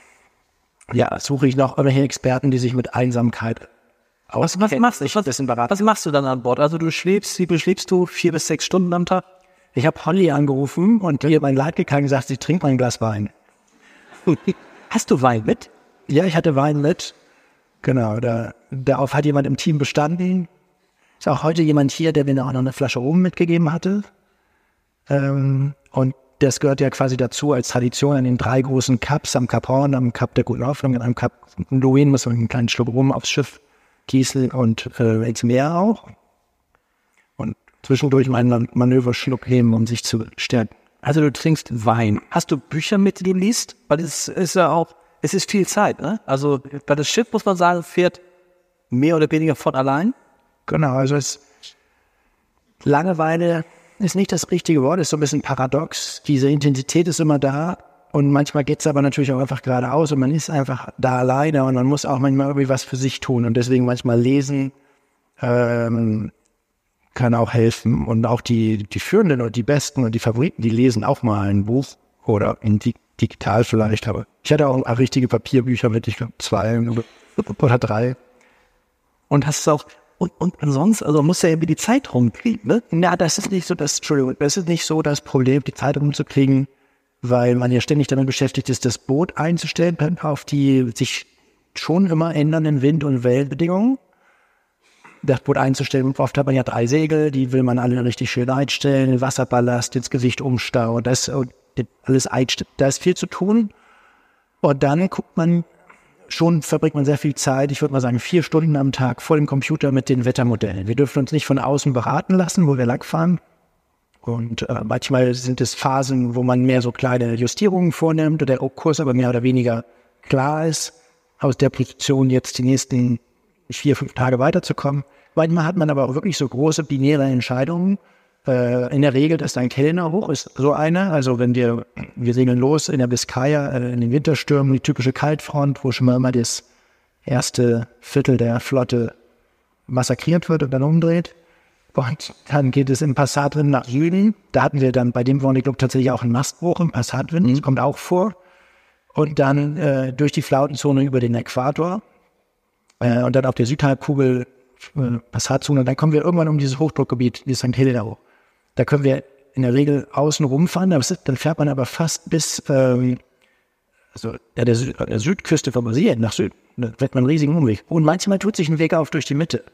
ja, suche ich noch irgendwelche Experten, die sich mit Einsamkeit Was, was machst du? Ich Was, bisschen beraten. was machst du dann an Bord? Also du schläfst, wie schläfst du? Vier bis sechs Stunden am Tag? Ich habe Holly angerufen und ihr mein Leid gegangen gesagt, sie trinkt mal ein Glas Wein. Hast du Wein mit? Ja, ich hatte Wein mit. Genau, da, darauf hat jemand im Team bestanden. Ist auch heute jemand hier, der mir auch noch eine Flasche Rum mitgegeben hatte. Ähm, und das gehört ja quasi dazu als Tradition an den drei großen Cups, am Cap Horn, am Cup der Guten Hoffnung, und am Cup Louis muss man einen kleinen Schluck Rum aufs Schiff gießen und äh, ins Meer auch. Und zwischendurch mal einen Manöverschluck nehmen, um sich zu stärken. Also du trinkst Wein. Hast du Bücher mit, die du liest? Weil es ist ja auch, es ist viel Zeit, ne? Also bei das Schiff muss man sagen, fährt mehr oder weniger von allein. Genau, also es Langeweile ist nicht das richtige Wort, ist so ein bisschen paradox. Diese Intensität ist immer da und manchmal geht es aber natürlich auch einfach geradeaus und man ist einfach da alleine und man muss auch manchmal irgendwie was für sich tun und deswegen manchmal lesen ähm, kann auch helfen und auch die, die Führenden und die Besten und die Favoriten, die lesen auch mal ein Buch oder in di digital vielleicht, aber ich hatte auch richtige Papierbücher mit, ich glaube zwei oder drei. Und hast es auch, und, und ansonsten, also muss ja irgendwie die Zeit rumkriegen, ne? Na, das ist nicht so das, Entschuldigung, das ist nicht so das Problem, die Zeit rumzukriegen, weil man ja ständig damit beschäftigt ist, das Boot einzustellen auf die sich schon immer ändernden Wind- und Wellenbedingungen. Das Boot einzustellen, oft hat man ja drei Segel, die will man alle richtig schön einstellen, Wasserballast, ins Gewicht umstauen, das und alles einstellen. Da ist viel zu tun. Und dann guckt man schon verbringt man sehr viel Zeit, ich würde mal sagen vier Stunden am Tag vor dem Computer mit den Wettermodellen. Wir dürfen uns nicht von außen beraten lassen, wo wir langfahren. Und äh, manchmal sind es Phasen, wo man mehr so kleine Justierungen vornimmt oder der Kurs aber mehr oder weniger klar ist, aus der Position jetzt die nächsten vier, fünf Tage weiterzukommen. Manchmal hat man aber auch wirklich so große binäre Entscheidungen. Äh, in der Regel, das St. Helena hoch ist so eine. Also wenn wir, wir segeln los in der Biskaya, äh, in den Winterstürmen, die typische Kaltfront, wo schon mal immer das erste Viertel der Flotte massakriert wird und dann umdreht. Und dann geht es im Passatwind nach Süden. Da hatten wir dann bei dem Vendée Globe tatsächlich auch einen Mastbruch im Passatwind. Das kommt auch vor. Und dann äh, durch die Flautenzone über den Äquator. Äh, und dann auf der Südhalbkugel äh, Passatzone. Und dann kommen wir irgendwann um dieses Hochdruckgebiet, die St. Helena hoch. Da können wir in der Regel außen rumfahren, ist, dann fährt man aber fast bis ähm, also ja, der, Sü der Südküste von Brasilien nach Süden. Da wird man einen riesigen Umweg. Und manchmal tut sich ein Weg auf durch die Mitte.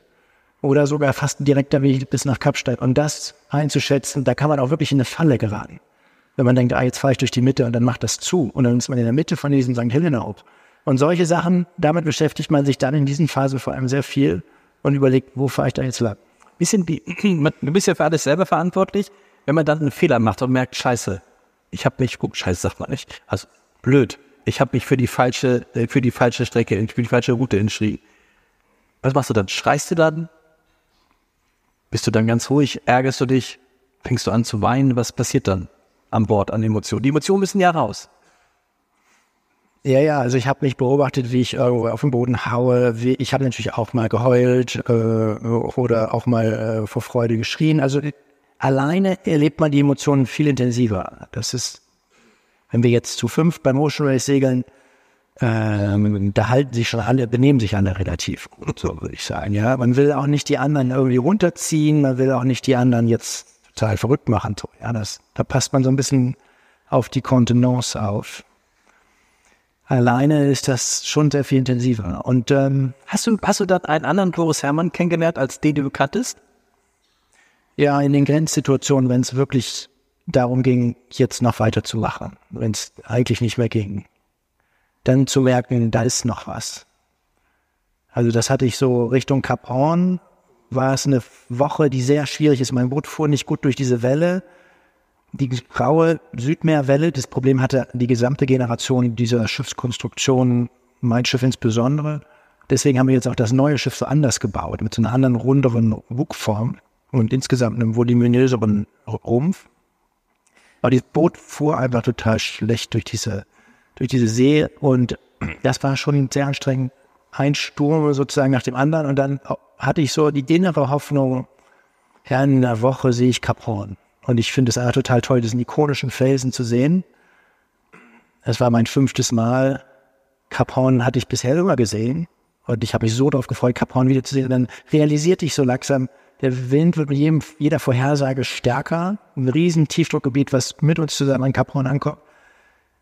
Oder sogar fast ein direkter Weg bis nach Kapstadt. Und das einzuschätzen, da kann man auch wirklich in eine Falle geraten. Wenn man denkt, ah, jetzt fahre ich durch die Mitte und dann macht das zu. Und dann ist man in der Mitte von diesem St. Helena hoch. Und solche Sachen, damit beschäftigt man sich dann in diesen Phasen vor allem sehr viel und überlegt, wo fahre ich da jetzt lang. Bisschen wie, du bist ja für alles selber verantwortlich. Wenn man dann einen Fehler macht und merkt, scheiße, ich habe mich, guck, scheiße sagt man nicht, also blöd, ich habe mich für die falsche, äh, für die falsche Strecke, für die falsche Route entschieden. Was machst du dann? Schreist du dann? Bist du dann ganz ruhig? Ärgerst du dich? Fängst du an zu weinen? Was passiert dann an Bord an Emotionen? Die Emotionen müssen ja raus. Ja, ja, also ich habe mich beobachtet, wie ich irgendwo auf den Boden haue. Wie, ich habe natürlich auch mal geheult äh, oder auch mal äh, vor Freude geschrien. Also alleine erlebt man die Emotionen viel intensiver. Das ist, wenn wir jetzt zu fünf beim Ocean Race segeln, ähm, da halten sich schon alle, benehmen sich alle relativ gut, so würde ich sagen. Ja, man will auch nicht die anderen irgendwie runterziehen, man will auch nicht die anderen jetzt total verrückt machen. So, ja, das, da passt man so ein bisschen auf die Kontenance auf. Alleine ist das schon sehr viel intensiver. Und ähm, Hast du, hast du dann einen anderen Boris Herrmann kennengelernt, als den du kanntest? ja, in den Grenzsituationen, wenn es wirklich darum ging, jetzt noch weiterzumachen, wenn es eigentlich nicht mehr ging, dann zu merken, da ist noch was. Also das hatte ich so Richtung Cap Horn, war es eine Woche, die sehr schwierig ist. Mein Boot fuhr nicht gut durch diese Welle. Die graue Südmeerwelle, das Problem hatte die gesamte Generation dieser Schiffskonstruktion, mein Schiff insbesondere. Deswegen haben wir jetzt auch das neue Schiff so anders gebaut, mit so einer anderen, runderen Bugform und insgesamt einem voluminöseren Rumpf. Aber das Boot fuhr einfach total schlecht durch diese, durch diese See und das war schon sehr anstrengend. Ein Sturm sozusagen nach dem anderen und dann hatte ich so die innere Hoffnung, ja, in einer Woche sehe ich Kap Horn. Und ich finde es einfach total toll, diesen ikonischen Felsen zu sehen. Es war mein fünftes Mal. Kap Horn hatte ich bisher immer gesehen. Und ich habe mich so darauf gefreut, Kap Horn wiederzusehen. Und dann realisierte ich so langsam, der Wind wird mit jedem, jeder Vorhersage stärker. Ein riesen Tiefdruckgebiet, was mit uns zusammen an Kap Horn ankommt.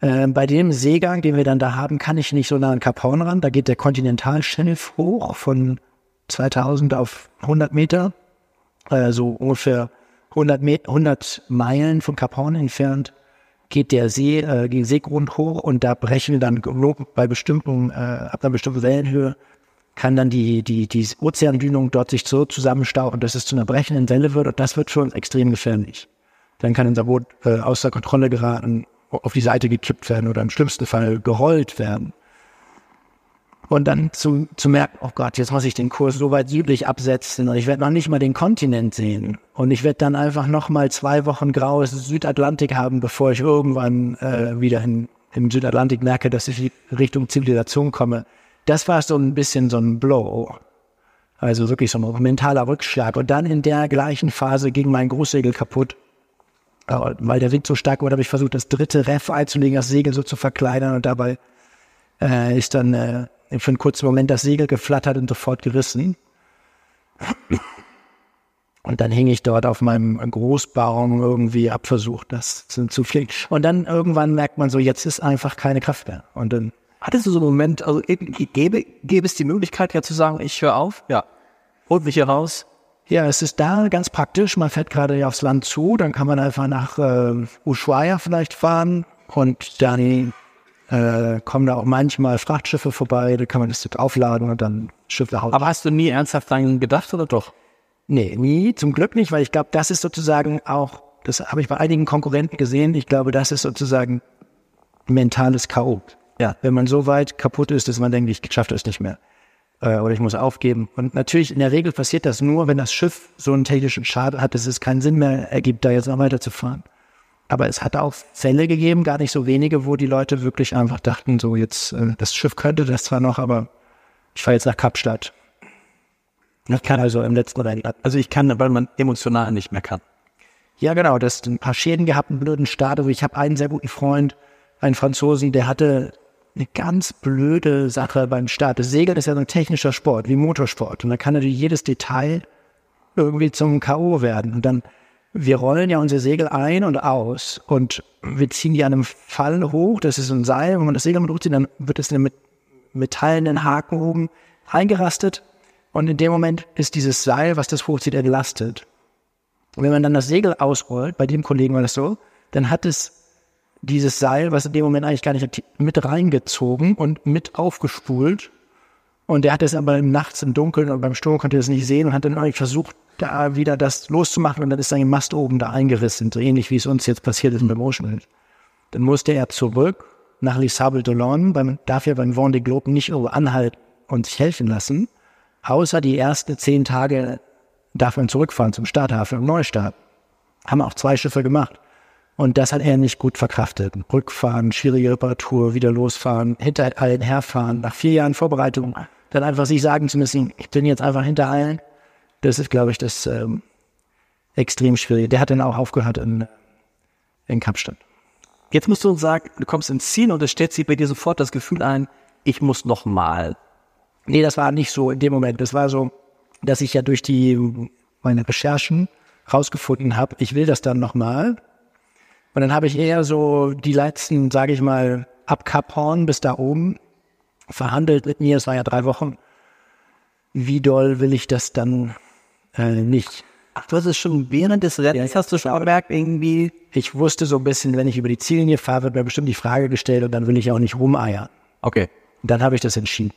Äh, bei dem Seegang, den wir dann da haben, kann ich nicht so nah an Kap Horn ran. Da geht der Kontinentalschelf hoch von 2000 auf 100 Meter. Also ungefähr 100, Met 100 Meilen von Kap Horn entfernt geht der See, äh, den Seegrund hoch und da brechen dann bei bestimmten, äh, ab einer bestimmten Wellenhöhe kann dann die, die, die Ozeandünung dort sich so zusammenstauchen, dass es zu einer brechenden Welle wird und das wird für uns extrem gefährlich. Dann kann unser Boot äh, außer Kontrolle geraten, auf die Seite gekippt werden oder im schlimmsten Fall gerollt werden und dann zu, zu merken, oh Gott, jetzt muss ich den Kurs so weit südlich absetzen und ich werde noch nicht mal den Kontinent sehen. Und ich werde dann einfach noch mal zwei Wochen graues Südatlantik haben, bevor ich irgendwann äh, wieder in, im Südatlantik merke, dass ich Richtung Zivilisation komme. Das war so ein bisschen so ein Blow. Also wirklich so ein mentaler Rückschlag. Und dann in der gleichen Phase ging mein Großsegel kaputt. Weil der Wind so stark war, habe ich versucht, das dritte Reff einzulegen, das Segel so zu verkleinern und dabei äh, ist dann äh, für einen kurzen Moment das Segel geflattert und sofort gerissen. Und dann hing ich dort auf meinem Großbaum irgendwie abversucht, das zu fliegen. Und dann irgendwann merkt man so, jetzt ist einfach keine Kraft mehr. Und dann Hattest du so einen Moment, also gäbe, gäbe es die Möglichkeit ja zu sagen, ich höre auf, ja, holt mich hier raus? Ja, es ist da ganz praktisch. Man fährt gerade aufs Land zu, dann kann man einfach nach äh, Ushuaia vielleicht fahren und dann äh, kommen da auch manchmal Frachtschiffe vorbei, da kann man das aufladen und dann Schiff nach Hause. Aber hast du nie ernsthaft daran gedacht oder doch? Nee, nie, zum Glück nicht, weil ich glaube, das ist sozusagen auch, das habe ich bei einigen Konkurrenten gesehen, ich glaube, das ist sozusagen mentales K.O. Ja. Wenn man so weit kaputt ist, dass man denkt, ich schaffe das nicht mehr. Äh, oder ich muss aufgeben. Und natürlich, in der Regel passiert das nur, wenn das Schiff so einen technischen Schaden hat, dass es keinen Sinn mehr ergibt, da jetzt noch weiterzufahren. Aber es hat auch Fälle gegeben, gar nicht so wenige, wo die Leute wirklich einfach dachten, so jetzt, äh, das Schiff könnte das zwar noch, aber ich fahre jetzt nach Kapstadt. Ich kann also im letzten Rennen. Also ich kann, weil man emotional nicht mehr kann. Ja, genau. Das ist ein paar Schäden gehabt, einen blöden Start. Ich habe einen sehr guten Freund, einen Franzosen, der hatte eine ganz blöde Sache beim Start. Das Segeln ist ja so ein technischer Sport, wie Motorsport. Und da kann natürlich jedes Detail irgendwie zum K.O. werden. Und dann wir rollen ja unser Segel ein und aus und wir ziehen die an einem Fall hoch. Das ist ein Seil. Wenn man das Segel mit hochzieht, dann wird es in einem metallenen Haken oben eingerastet. Und in dem Moment ist dieses Seil, was das hochzieht, entlastet. Und wenn man dann das Segel ausrollt, bei dem Kollegen war das so, dann hat es dieses Seil, was in dem Moment eigentlich gar nicht mit reingezogen und mit aufgespult. Und der hat es aber nachts im Dunkeln und beim Sturm konnte er es nicht sehen und hat dann eigentlich versucht, da wieder das loszumachen und dann ist sein Mast oben da eingerissen, so ähnlich wie es uns jetzt passiert ist beim Ocean Dann musste er zurück nach Les Sables d'Olonne, man darf ja beim Vendée Globe nicht irgendwo anhalten und sich helfen lassen, außer die ersten zehn Tage darf man zurückfahren zum Starthafen im Neustart. Haben auch zwei Schiffe gemacht. Und das hat er nicht gut verkraftet. Rückfahren, schwierige Reparatur, wieder losfahren, hinter allen herfahren, nach vier Jahren Vorbereitung, dann einfach sich sagen zu müssen, ich bin jetzt einfach hinter allen das ist, glaube ich, das ähm, extrem schwierige. Der hat dann auch aufgehört in, in Kapstadt. Jetzt musst du uns sagen, du kommst ins Ziel und es stellt sich bei dir sofort das Gefühl ein, ich muss noch mal. Nee, das war nicht so in dem Moment. Das war so, dass ich ja durch die meine Recherchen rausgefunden habe, ich will das dann noch mal. Und dann habe ich eher so die letzten, sage ich mal, ab Cap Horn bis da oben verhandelt mit mir. Es war ja drei Wochen. Wie doll will ich das dann äh, nicht. Ach, du hast es schon während des Rennens, ja, hast du schon gemerkt, irgendwie. Ich wusste so ein bisschen, wenn ich über die Ziellinie fahre, wird mir bestimmt die Frage gestellt und dann will ich auch nicht rumeiern. Okay. dann habe ich das entschieden.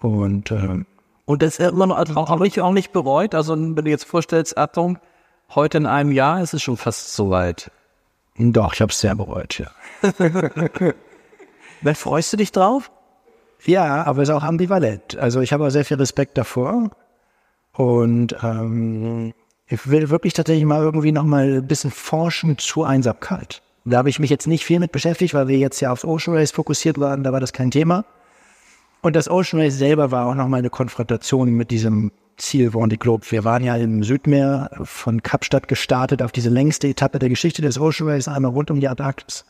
Und ähm, Und das ist immer noch also auch, nicht, auch nicht bereut. Also wenn du jetzt vorstellst, Achtung, heute in einem Jahr ist es schon fast soweit. Doch, ich habe es sehr bereut, ja. Wer freust du dich drauf? Ja, aber es ist auch ambivalent. Also ich habe auch sehr viel Respekt davor. Und ähm, ich will wirklich tatsächlich mal irgendwie noch mal ein bisschen forschen zur Einsamkeit. Da habe ich mich jetzt nicht viel mit beschäftigt, weil wir jetzt ja aufs Ocean Race fokussiert waren, da war das kein Thema. Und das Ocean Race selber war auch noch mal eine Konfrontation mit diesem Ziel Vendée Globe. Wir waren ja im Südmeer von Kapstadt gestartet auf diese längste Etappe der Geschichte des Ocean Race, einmal rund um die Antarktis.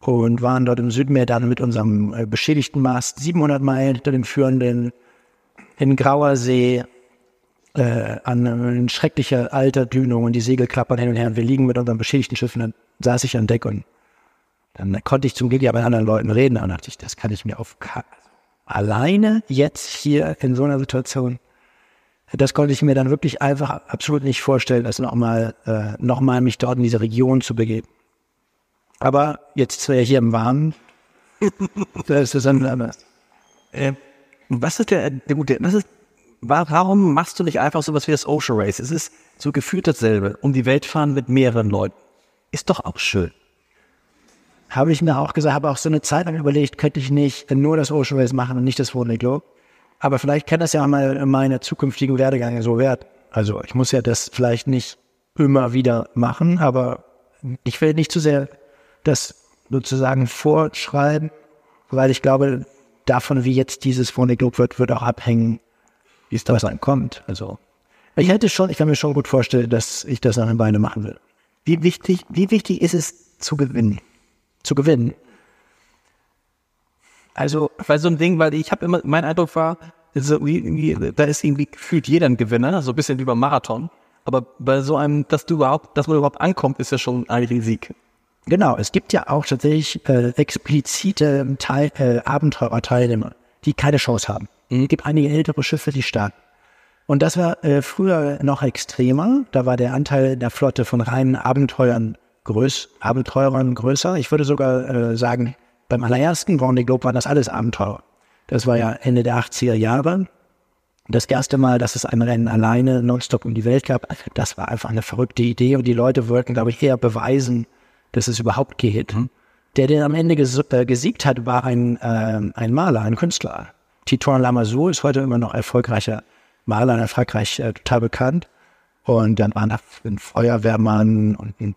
Und waren dort im Südmeer dann mit unserem äh, beschädigten Mast 700 Meilen hinter dem führenden in Grauer See äh, an äh, schrecklicher alter Dünung und die Segel klappern hin und her. Und wir liegen mit unserem beschädigten Schiff und dann saß ich an Deck und dann konnte ich zum Glück ja mit anderen Leuten reden. Und dachte ich, das kann ich mir auf alleine jetzt hier in so einer Situation, das konnte ich mir dann wirklich einfach absolut nicht vorstellen, das nochmal äh, noch mal mich dort in diese Region zu begeben. Aber jetzt ja hier im Warmen. Das ist dann anders. Äh, was ist der, der gute, was ist, wa- warum machst du nicht einfach sowas wie das Ocean Race? Es ist so gefühlt dasselbe. Um die Welt fahren mit mehreren Leuten. Ist doch auch schön. Habe ich mir auch gesagt, habe auch so eine Zeit lang überlegt, könnte ich nicht nur das Ocean Race machen und nicht das Vendée Globe. Aber vielleicht kann das ja mal meine zukünftigen Werdegänge so werden. Also ich muss ja das vielleicht nicht immer wieder machen, aber ich will nicht zu sehr das sozusagen vorschreiben, weil ich glaube, davon, wie jetzt dieses Globe wird, wird auch abhängen, wie es da was kommt. Also ich hätte schon, ich kann mir schon gut vorstellen, dass ich das nach den Beinen machen will. Wie wichtig, wie wichtig ist es zu gewinnen? Zu gewinnen. Also, weil so ein Ding, weil ich habe immer, mein Eindruck war, so da ist irgendwie gefühlt jeder ein Gewinner, so ein bisschen wie beim Marathon. Aber bei so einem, dass du überhaupt, dass man überhaupt ankommt, ist ja schon eigentlich ein Sieg. Genau, es gibt ja auch tatsächlich äh, explizite Teil, äh, Abenteurerteilnehmer, die keine Chance haben. Es gibt einige ältere Schiffe, die starten. Und das war äh, früher noch extremer. Da war der Anteil der Flotte von reinen Abenteuern größ, Abenteurern größer. Ich würde sogar äh, sagen, beim allerersten Vendée Globe waren das alles Abenteurer. Das war ja Ende der 80er Jahre. Das erste Mal, dass es ein Rennen alleine nonstop um die Welt gab, das war einfach eine verrückte Idee und die Leute wollten, glaube ich, eher beweisen, dass es überhaupt geht. Der, der am Ende ges äh, gesiegt hat, war ein, ähm, ein Maler, ein Künstler. Titon Lamassoure ist heute immer noch erfolgreicher Maler in Frankreich, äh, total bekannt. Und dann waren da ein Feuerwehrmann und ein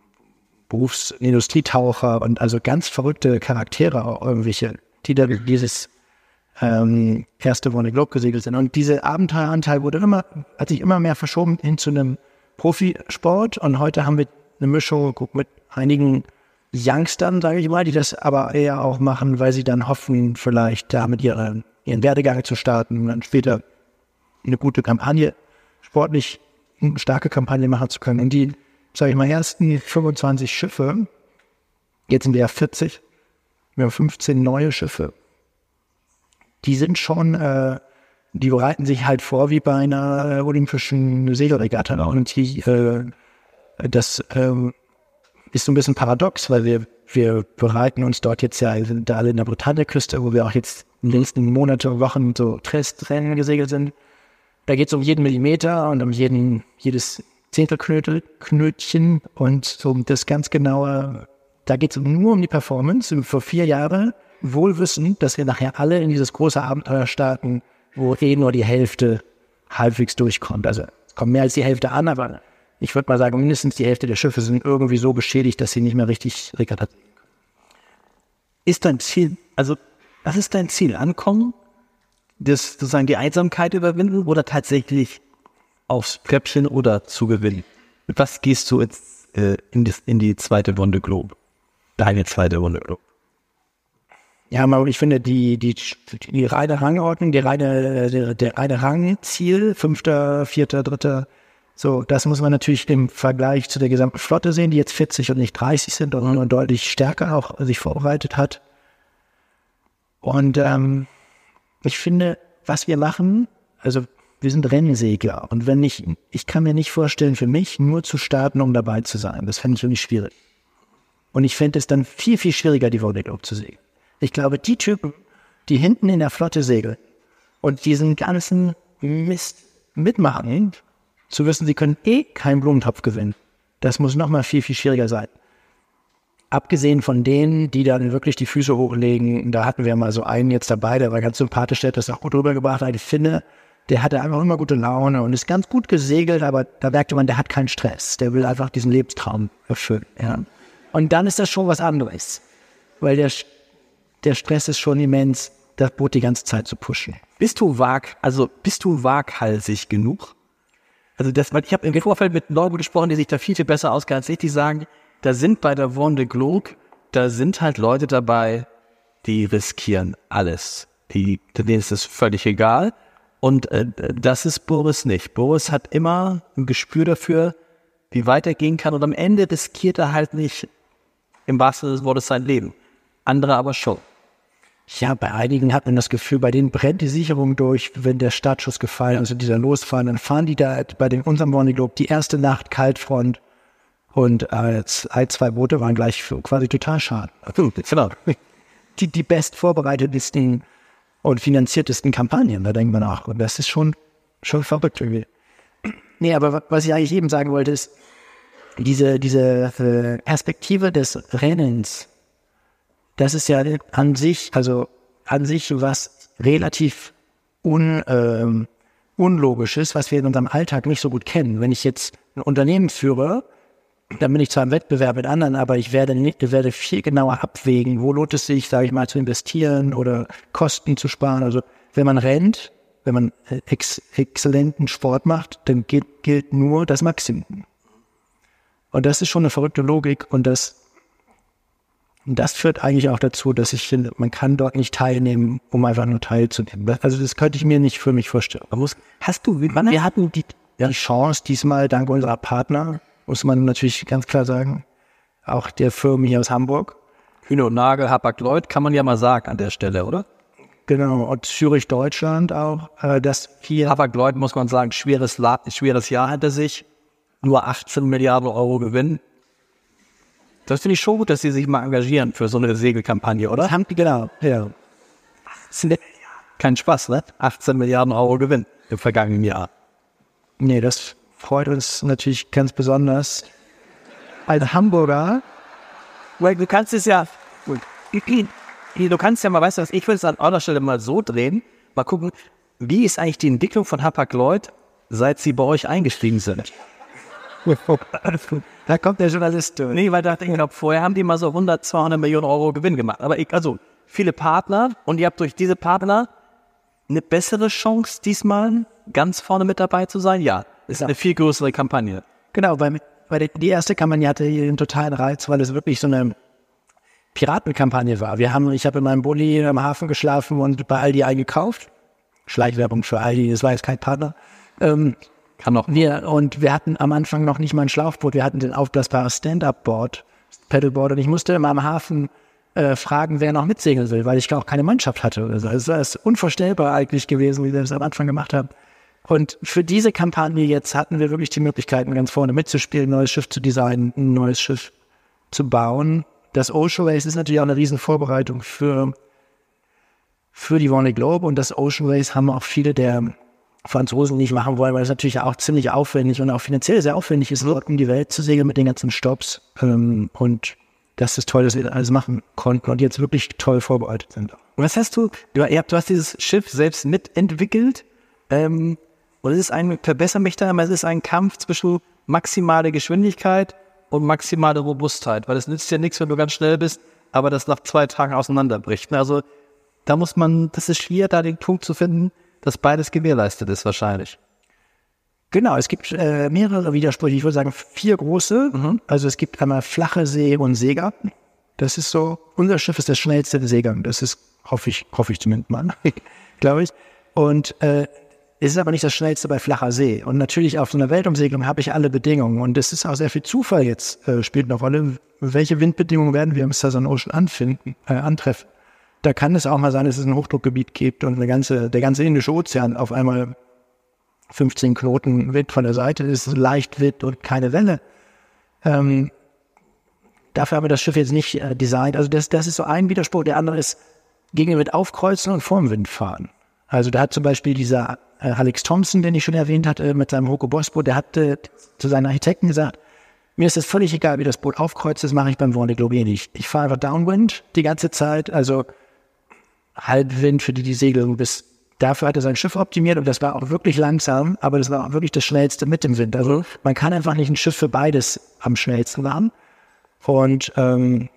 Berufsindustrietaucher und also ganz verrückte Charaktere, auch irgendwelche, die da dieses ähm, erste Vendée Globe gesegelt sind. Und dieser Abenteueranteil wurde immer, hat sich immer mehr verschoben hin zu einem Profisport. Und heute haben wir eine Mischung mit einigen Youngstern, sage ich mal, die das aber eher auch machen, weil sie dann hoffen, vielleicht damit ihre, ihren Werdegang zu starten und dann später eine gute Kampagne, sportlich eine starke Kampagne machen zu können. Und die, sage ich mal, ersten 25 Schiffe, jetzt sind wir ja 40, wir haben 15 neue Schiffe, die sind schon, äh, die bereiten sich halt vor wie bei einer äh, olympischen Segelregatta. Und die, äh, das ähm, ist so ein bisschen paradox, weil wir, wir bereiten uns dort jetzt ja, sind da alle in der Bretagne-Küste, wo wir auch jetzt in den letzten Monate und Wochen so Testrennen gesegelt sind. Da geht es um jeden Millimeter und um jeden, jedes Zehntelknötel, Knötchen und um das ganz genaue, da geht es nur um die Performance. Vor vier Jahren wohl wissend, dass wir nachher alle in dieses große Abenteuer starten, wo eh nur die Hälfte halbwegs durchkommt. Also es kommt mehr als die Hälfte an, aber ich würde mal sagen, mindestens die Hälfte der Schiffe sind irgendwie so beschädigt, dass sie nicht mehr richtig Regatta. Ist dein Ziel, also, was ist dein Ziel? Ankommen? Das, sozusagen die Einsamkeit überwinden oder tatsächlich aufs Pläppchen oder zu gewinnen? Mit was gehst du ins, äh, in, das, in die zweite Wunde Globe? Deine zweite Wunde Globe. Ja, aber ich finde die, die, die reine Rangordnung, die reine, der, der reine Rangziel, fünfter, vierter, dritter, so, das muss man natürlich im Vergleich zu der gesamten Flotte sehen, die jetzt 40 und nicht 30 sind und, und deutlich stärker auch sich vorbereitet hat. Und ähm, ich finde, was wir machen, also wir sind Rennsegler und wenn ich, ich kann mir nicht vorstellen, für mich nur zu starten, um dabei zu sein. Das fände ich irgendwie schwierig. Und ich fände es dann viel, viel schwieriger, die Vendée Globe zu segeln. Ich glaube, die Typen, die hinten in der Flotte segeln Und diesen ganzen Mist mitmachen, zu wissen, sie können eh keinen Blumentopf gewinnen. Das muss noch mal viel, viel schwieriger sein. Abgesehen von denen, die dann wirklich die Füße hochlegen, da hatten wir mal so einen jetzt dabei, der war ganz sympathisch, der hat das auch gut rübergebracht, eine Finne, der hatte einfach immer gute Laune und ist ganz gut gesegelt, aber da merkte man, der hat keinen Stress, der will einfach diesen Lebenstraum erfüllen. Ja. Und dann ist das schon was anderes, weil der, der Stress ist schon immens, das Boot die ganze Zeit zu pushen. Bist du wag, also bist du waghalsig genug? Also das, weil ich habe im Vorfeld mit Leuten gesprochen, die sich da viel, viel besser auskennen als ich, die sagen, da sind bei der Wonde Globe, da sind halt Leute dabei, die riskieren alles. Die, denen ist es völlig egal. Und äh, das ist Boris nicht. Boris hat immer ein Gespür dafür, wie weit er gehen kann. Und am Ende riskiert er halt nicht im wahrsten Sinne des Wortes sein Leben. Andere aber schon. Ja, bei einigen hat man das Gefühl, bei denen brennt die Sicherung durch, wenn der Startschuss gefallen, also dieser losfahren, dann fahren die da bei den unserem Morning Globe die erste Nacht Kaltfront und äh, ein, zwei Boote waren gleich quasi total schade. Genau. Die, die best vorbereitetesten und finanziertesten Kampagnen, da denkt man auch. Und das ist schon, schon verrückt irgendwie. Nee, aber was ich eigentlich eben sagen wollte, ist, diese, diese äh, Perspektive des Rennens, das ist ja an sich, also an sich was relativ un, ähm, unlogisches, was wir in unserem Alltag nicht so gut kennen. Wenn ich jetzt ein Unternehmen führe, dann bin ich zwar im Wettbewerb mit anderen, aber ich werde, nicht, werde viel genauer abwägen, wo lohnt es sich, sage ich mal, zu investieren oder Kosten zu sparen. Also wenn man rennt, wenn man ex exzellenten Sport macht, dann gilt, gilt nur das Maximum. Und das ist schon eine verrückte Logik und das und das führt eigentlich auch dazu, dass ich finde, man kann dort nicht teilnehmen, um einfach nur teilzunehmen. Also das könnte ich mir nicht für mich vorstellen. Muss, hast du, wir hatten die, die Chance diesmal dank unserer Partner, muss man natürlich ganz klar sagen, auch der Firmen hier aus Hamburg. Hühne und Nagel, Hapag-Lloyd, kann man ja mal sagen an der Stelle, oder? Genau, und Zürich Deutschland auch, äh, das hier. Hapag-Lloyd, muss man sagen, schweres, La schweres Jahr hinter sich, nur 18 Milliarden Euro Gewinn. Das finde ich schon gut, dass Sie sich mal engagieren für so eine Segelkampagne, oder? Haben genau, ja. Kein Spaß, ne? 18 Milliarden Euro Gewinn im vergangenen Jahr. Nee, das freut uns natürlich ganz besonders. Als Hamburger. Weil du kannst es ja, du kannst ja mal, weißt du was, ich würde es an eurer Stelle mal so drehen, mal gucken, wie ist eigentlich die Entwicklung von Hapag-Lloyd, seit sie bei euch eingestiegen sind? Da kommt der Journalist durch. Nee, weil da dachte ich, glaube, vorher haben die mal so 100, 200 Millionen Euro Gewinn gemacht. Aber ich, also, viele Partner und ihr habt durch diese Partner eine bessere Chance, diesmal ganz vorne mit dabei zu sein? Ja, ist ja. eine viel größere Kampagne. Genau, weil, weil die erste Kampagne hatte hier einen totalen Reiz, weil es wirklich so eine Piratenkampagne war. Wir haben, ich habe in meinem Bulli am Hafen geschlafen und bei Aldi eingekauft. Schleichwerbung für Aldi, das war jetzt kein Partner. Ähm, kann noch. Wir, und wir hatten am Anfang noch nicht mal ein Schlauchboot, wir hatten den aufblasbaren Stand-Up-Board, Paddleboard und ich musste immer am Hafen äh, fragen, wer noch mitsegeln will, weil ich auch keine Mannschaft hatte. Also es ist unvorstellbar eigentlich gewesen, wie wir das am Anfang gemacht haben. Und für diese Kampagne jetzt hatten wir wirklich die Möglichkeiten, ganz vorne mitzuspielen, ein neues Schiff zu designen, ein neues Schiff zu bauen. Das Ocean Race ist natürlich auch eine riesen Vorbereitung für, für die Warner Globe und das Ocean Race haben auch viele der Franzosen nicht machen wollen, weil es natürlich auch ziemlich aufwendig und auch finanziell sehr aufwendig ist, dort um die Welt zu segeln mit den ganzen Stops. Ähm, und das ist toll, dass wir das alles machen konnten und jetzt wirklich toll vorbereitet sind. Was hast du, du, du hast dieses Schiff selbst mitentwickelt ähm, und es ist ein Verbessermächter, aber es ist ein Kampf zwischen maximaler Geschwindigkeit und maximaler Robustheit, weil es nützt ja nichts, wenn du ganz schnell bist, aber das nach zwei Tagen auseinanderbricht. Also da muss man, das ist schwer, da den Punkt zu finden, dass beides gewährleistet ist wahrscheinlich. Genau, es gibt äh, mehrere Widersprüche. Ich würde sagen vier große. Mhm. Also es gibt einmal flache See und Seegarten. Das ist so, unser Schiff ist das schnellste Seegang. Das ist, hoffe ich, hoffe ich zumindest mal, glaube ich. Und äh, es ist aber nicht das schnellste bei flacher See. Und natürlich auf so einer Weltumsegelung habe ich alle Bedingungen. Und es ist auch sehr viel Zufall jetzt, äh, spielt eine Rolle. Welche Windbedingungen werden wir im Southern Ocean anfinden, äh, antreffen? Da kann es auch mal sein, dass es ein Hochdruckgebiet gibt und eine ganze, der ganze Indische Ozean auf einmal 15 Knoten Wind von der Seite ist, leicht Wind und keine Welle. Ähm, dafür haben wir das Schiff jetzt nicht äh, designt. Also das, das ist so ein Widerspruch. Der andere ist gegen den Wind aufkreuzen und vorm Wind fahren. Also da hat zum Beispiel dieser äh, Alex Thompson, den ich schon erwähnt hatte, mit seinem Hoko Boss Boot, der hat äh, zu seinen Architekten gesagt, mir ist es völlig egal, wie das Boot aufkreuzt, das mache ich beim Vendée Globe eh nicht. Ich fahre einfach Downwind die ganze Zeit, also Halbwind für die, die segeln bis dafür hat er sein Schiff optimiert und das war auch wirklich langsam, aber das war auch wirklich das schnellste mit dem Wind. Also man kann einfach nicht ein Schiff für beides am schnellsten machen. Und ähm,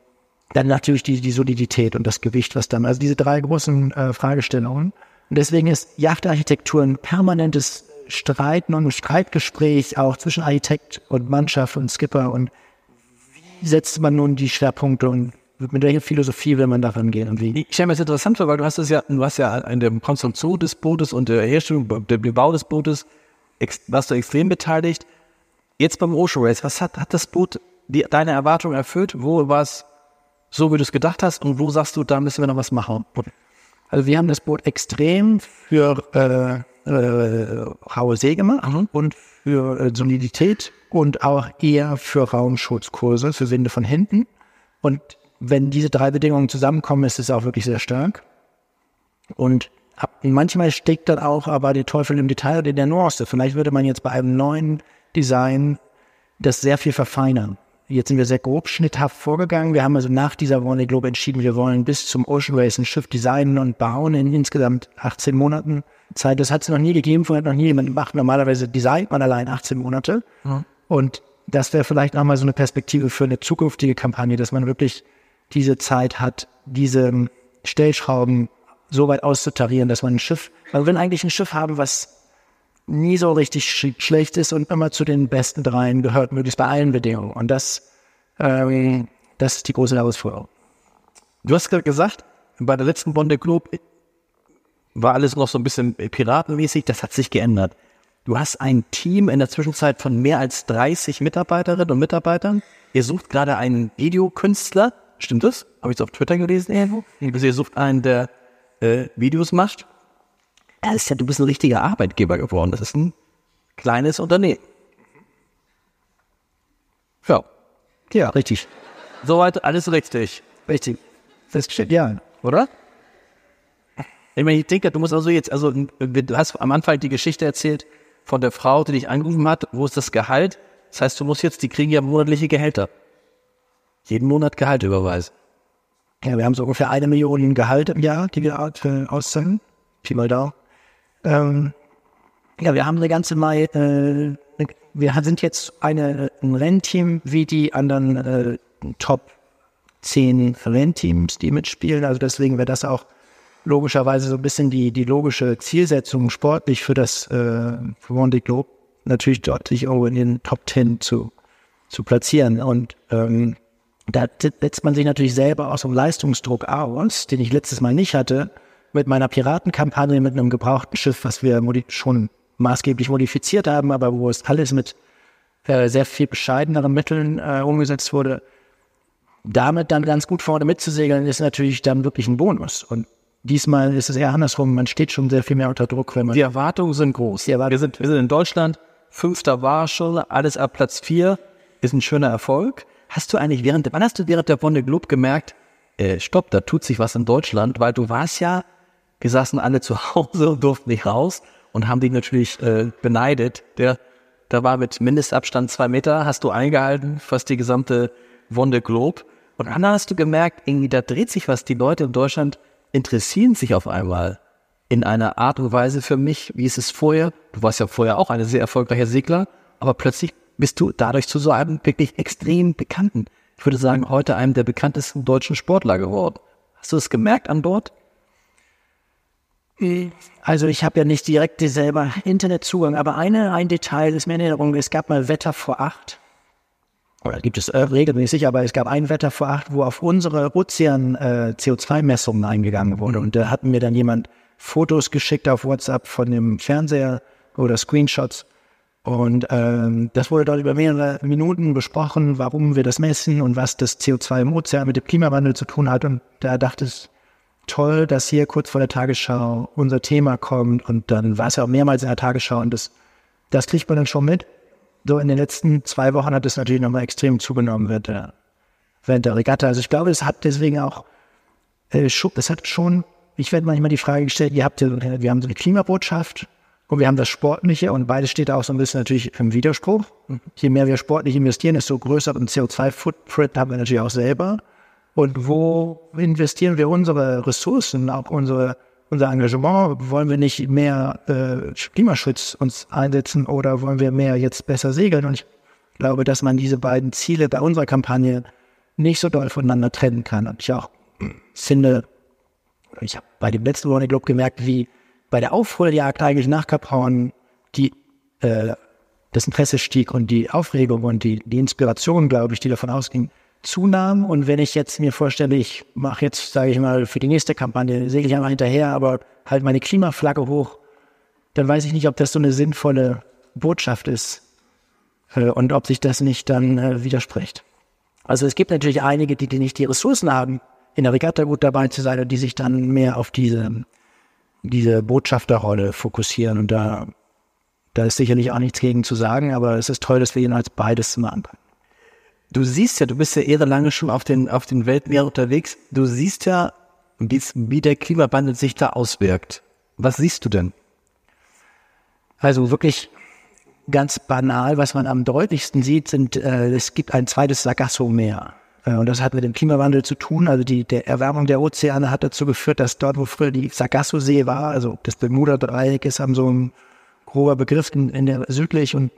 dann natürlich die, die Solidität und das Gewicht, was dann, also diese drei großen äh, Fragestellungen. Und deswegen ist Yachtarchitektur ein permanentes Streiten und ein Streitgespräch auch zwischen Architekt und Mannschaft und Skipper und wie setzt man nun die Schwerpunkte und mit welcher Philosophie will man daran gehen und wie? Ich stelle mir das interessant vor, weil du hast es ja, du hast ja an der Konstruktion des Bootes und der Herstellung, dem Bau des Bootes, warst du extrem beteiligt. Jetzt beim Ocean Race, was hat, hat das Boot die, deine Erwartungen erfüllt? Wo war es so, wie du es gedacht hast und wo sagst du, da müssen wir noch was machen? Also wir haben das Boot extrem für äh, äh, raue See gemacht mhm. und für äh, Solidität und auch eher für Raumschutzkurse, für Winde von hinten. Und wenn diese drei Bedingungen zusammenkommen, ist es auch wirklich sehr stark. Und manchmal steckt dann auch aber der Teufel im Detail oder in der Nuance. Vielleicht würde man jetzt bei einem neuen Design das sehr viel verfeinern. Jetzt sind wir sehr grob schnitthaft vorgegangen. Wir haben also nach dieser Warner Globe entschieden, wir wollen bis zum Ocean Race ein Schiff designen und bauen in insgesamt 18 Monaten Zeit. Das hat es noch nie gegeben, vorher hat noch nie jemand gemacht. Normalerweise designt man allein 18 Monate. Mhm. Und das wäre vielleicht auch mal so eine Perspektive für eine zukünftige Kampagne, dass man wirklich diese Zeit hat, diese Stellschrauben so weit auszutarieren, dass man ein Schiff, man will eigentlich ein Schiff haben, was nie so richtig sch schlecht ist und immer zu den besten dreien gehört, möglichst bei allen Bedingungen. Und das, ähm, das ist die große Herausforderung. Du hast gerade gesagt, bei der letzten Bonde Globe war alles noch so ein bisschen piratenmäßig, das hat sich geändert. Du hast ein Team in der Zwischenzeit von mehr als 30 Mitarbeiterinnen und Mitarbeitern. Ihr sucht gerade einen Videokünstler, stimmt das? Habe ich es auf Twitter gelesen irgendwo? Also ihr sucht einen, der äh, Videos macht ja, ist ja, du bist ein richtiger Arbeitgeber geworden. Das ist ein kleines Unternehmen. Ja. Ja, richtig. Soweit alles richtig. Richtig. Das stimmt, ja. Oder? Ich meine, ich denke, du musst also jetzt, also du hast am Anfang die Geschichte erzählt von der Frau, die dich angerufen hat, wo ist das Gehalt? Das heißt, du musst jetzt, die kriegen ja monatliche Gehälter. Jeden Monat Gehalt überweisen. Ja, wir haben so ungefähr eine Million Gehalt im Jahr, die wir auszahlen. Pi mal da. Ähm, ja, wir haben eine ganze Mai, äh, wir sind jetzt eine, ein Rennteam wie die anderen äh, Top 10 Rennteams, die mitspielen. Also deswegen wäre das auch logischerweise so ein bisschen die, die logische Zielsetzung sportlich für das äh, One Globe, natürlich dort sich irgendwo in den Top 10 zu, zu platzieren. Und ähm, da setzt man sich natürlich selber aus dem Leistungsdruck aus, den ich letztes Mal nicht hatte, mit meiner Piratenkampagne mit einem gebrauchten Schiff, was wir schon maßgeblich modifiziert haben, aber wo es alles mit äh, sehr viel bescheideneren Mitteln äh, umgesetzt wurde, damit dann ganz gut vorne mitzusegeln, ist natürlich dann wirklich ein Bonus. Und diesmal ist es eher andersrum. Man steht schon sehr viel mehr unter Druck, wenn man. Die Erwartungen sind groß. Erwartungen wir, sind, wir sind in Deutschland. Fünfter war schon, alles ab Platz vier ist ein schöner Erfolg. Hast du eigentlich während, wann hast du während der Bonne Globe gemerkt, äh, stopp, da tut sich was in Deutschland, weil du warst ja wir saßen alle zu Hause und durften nicht raus und haben dich natürlich äh, beneidet. Der, da war mit Mindestabstand zwei Meter, hast du eingehalten, fast die gesamte Wonde Globe. Und dann hast du gemerkt, irgendwie da dreht sich was. Die Leute in Deutschland interessieren sich auf einmal in einer Art und Weise für mich, wie ist es vorher. Du warst ja vorher auch eine sehr erfolgreiche Segler, aber plötzlich bist du dadurch zu so einem wirklich extrem bekannten, ich würde sagen, heute einem der bekanntesten deutschen Sportler geworden. Hast du das gemerkt an Bord? Also ich habe ja nicht direkt selber Internetzugang, aber eine, ein Detail ist mir in Erinnerung, es gab mal Wetter vor acht. Oder gibt es äh, regelmäßig, aber es gab ein Wetter vor acht, wo auf unsere Ozean-CO2-Messungen äh, eingegangen wurde. Und da hatten mir dann jemand Fotos geschickt auf WhatsApp von dem Fernseher oder Screenshots. Und ähm, das wurde dort über mehrere Minuten besprochen, warum wir das messen und was das CO2 im Ozean mit dem Klimawandel zu tun hat. Und da dachte ich, toll, dass hier kurz vor der Tagesschau unser Thema kommt und dann war es ja auch mehrmals in der Tagesschau und das, das kriegt man dann schon mit. So in den letzten zwei Wochen hat es natürlich nochmal extrem zugenommen während der, während der Regatta. Also ich glaube, es hat deswegen auch, äh, das hat schon ich werde manchmal die Frage gestellt, ihr habt ja, wir haben so eine Klimabotschaft und wir haben das Sportliche und beides steht auch so ein bisschen natürlich im Widerspruch. Je mehr wir sportlich investieren, desto größeren CO2-Footprint haben wir natürlich auch selber. Und wo investieren wir unsere Ressourcen, auch unsere, unser Engagement? Wollen wir nicht mehr äh, Klimaschutz uns einsetzen oder wollen wir mehr jetzt besser segeln? Und ich glaube, dass man diese beiden Ziele bei unserer Kampagne nicht so doll voneinander trennen kann. Und ich auch finde, ich habe bei dem letzten Warning Globe gemerkt, wie bei der Aufholjagd eigentlich nach Cap Horn die, äh, das Interesse stieg und die Aufregung und die, die Inspiration, glaube ich, die davon ausging, zunahm. Und wenn ich jetzt mir vorstelle, ich mache jetzt, sage ich mal, für die nächste Kampagne, segel ich einmal hinterher, aber halt meine Klimaflagge hoch, dann weiß ich nicht, ob das so eine sinnvolle Botschaft ist äh, und ob sich das nicht dann äh, widerspricht. Also es gibt natürlich einige, die, die nicht die Ressourcen haben, in der Regatta gut dabei zu sein und die sich dann mehr auf diese, diese Botschafterrolle fokussieren. Und da, da ist sicherlich auch nichts gegen zu sagen, aber es ist toll, dass wir als beides machen können. Du siehst ja, du bist ja eher lange schon auf den, auf den Weltmeeren unterwegs. Du siehst ja, wie der Klimawandel sich da auswirkt. Was siehst du denn? Also wirklich ganz banal, was man am deutlichsten sieht, sind, äh, es gibt ein zweites Sargasso-Meer. Äh, und das hat mit dem Klimawandel zu tun. Also die der Erwärmung der Ozeane hat dazu geführt, dass dort, wo früher die Sargasso-See war, also das Bermuda-Dreieck ist haben so ein grober Begriff in, in der südlich und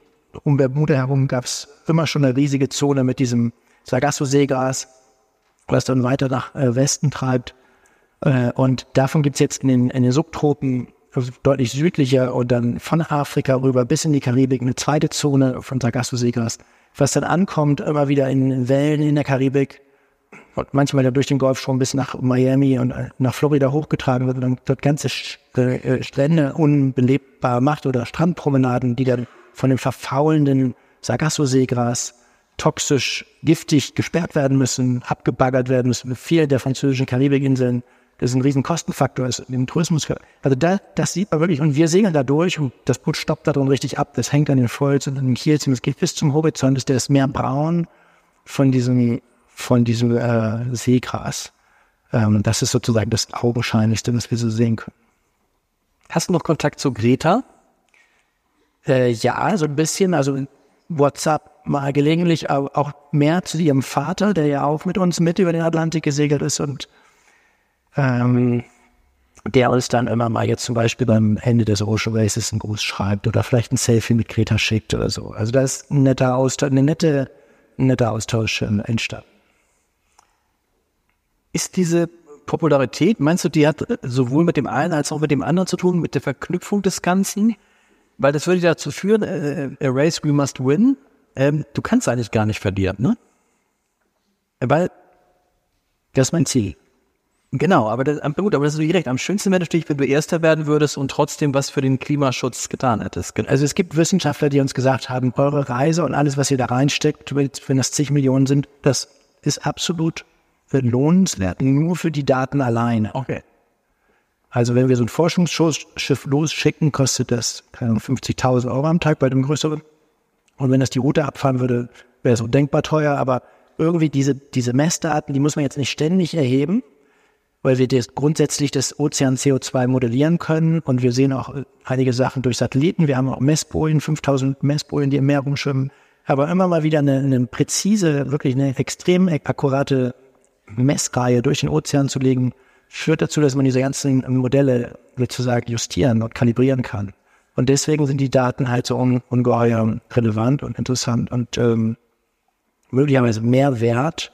um Bermuda herum gab es immer schon eine riesige Zone mit diesem Sargasso-Seegras, was dann weiter nach äh, Westen treibt. Äh, und davon gibt es jetzt in den, in den Subtropen also deutlich südlicher und dann von Afrika rüber bis in die Karibik eine zweite Zone von Sargasso-Seegras, was dann ankommt, immer wieder in Wellen in der Karibik und manchmal dann durch den Golfstrom bis nach Miami und äh, nach Florida hochgetragen wird und dann dort ganze äh, Strände unbelebbar macht oder Strandpromenaden, die dann von dem verfaulenden Sargasso-Seegras toxisch, giftig gesperrt werden müssen, abgebaggert werden müssen. Viele der französischen Karibikinseln das ist ein riesen Kostenfaktor ist im Tourismus. Also da, das sieht man wirklich. Und wir segeln da durch und das Boot stoppt da drin richtig ab. Das hängt an den Folz und an den Kielzen. Es geht bis zum Horizont. Ist das Meer braun von diesem, von diesem äh, Seegras. Ähm, das ist sozusagen das Augenscheinlichste, was wir so sehen können. Hast du noch Kontakt zu Greta? Äh, ja, so ein bisschen. Also WhatsApp mal gelegentlich, auch mehr zu ihrem Vater, der ja auch mit uns mit über den Atlantik gesegelt ist und ähm, der uns dann immer mal jetzt zum Beispiel beim Ende des Ocean Races einen Gruß schreibt oder vielleicht ein Selfie mit Greta schickt oder so. Also da ist ein netter Austausch, eine nette, netter Austausch entstanden. Ist diese Popularität, meinst du, die hat sowohl mit dem einen als auch mit dem anderen zu tun, mit der Verknüpfung des Ganzen? Weil das würde dazu führen, äh, a race we must win. Ähm, du kannst eigentlich gar nicht verlieren, ne? Weil das ist mein Ziel. Genau, aber das, gut, aber das ist direkt. Am schönsten wäre natürlich, wenn du Erster werden würdest und trotzdem was für den Klimaschutz getan hättest. Also es gibt Wissenschaftler, die uns gesagt haben, eure Reise und alles, was ihr da reinsteckt, wenn das zig Millionen sind, das ist absolut lohnenswert, nur für die Daten alleine. Okay. Also wenn wir so ein Forschungsschiff losschicken, kostet das 50.000 Euro am Tag bei dem größeren. Und wenn das die Route abfahren würde, wäre es undenkbar teuer. Aber irgendwie diese, diese Messdaten, die muss man jetzt nicht ständig erheben, weil wir das, grundsätzlich das Ozean CO2 modellieren können und wir sehen auch einige Sachen durch Satelliten. Wir haben auch Messbojen, 5000 Messbojen, die im Meer rumschwimmen. Aber immer mal wieder eine, eine präzise, wirklich eine extrem akkurate Messreihe durch den Ozean zu legen, führt dazu, dass man diese ganzen Modelle sozusagen justieren und kalibrieren kann. Und deswegen sind die Daten halt so un ungeheuer relevant und interessant und ähm, möglicherweise mehr wert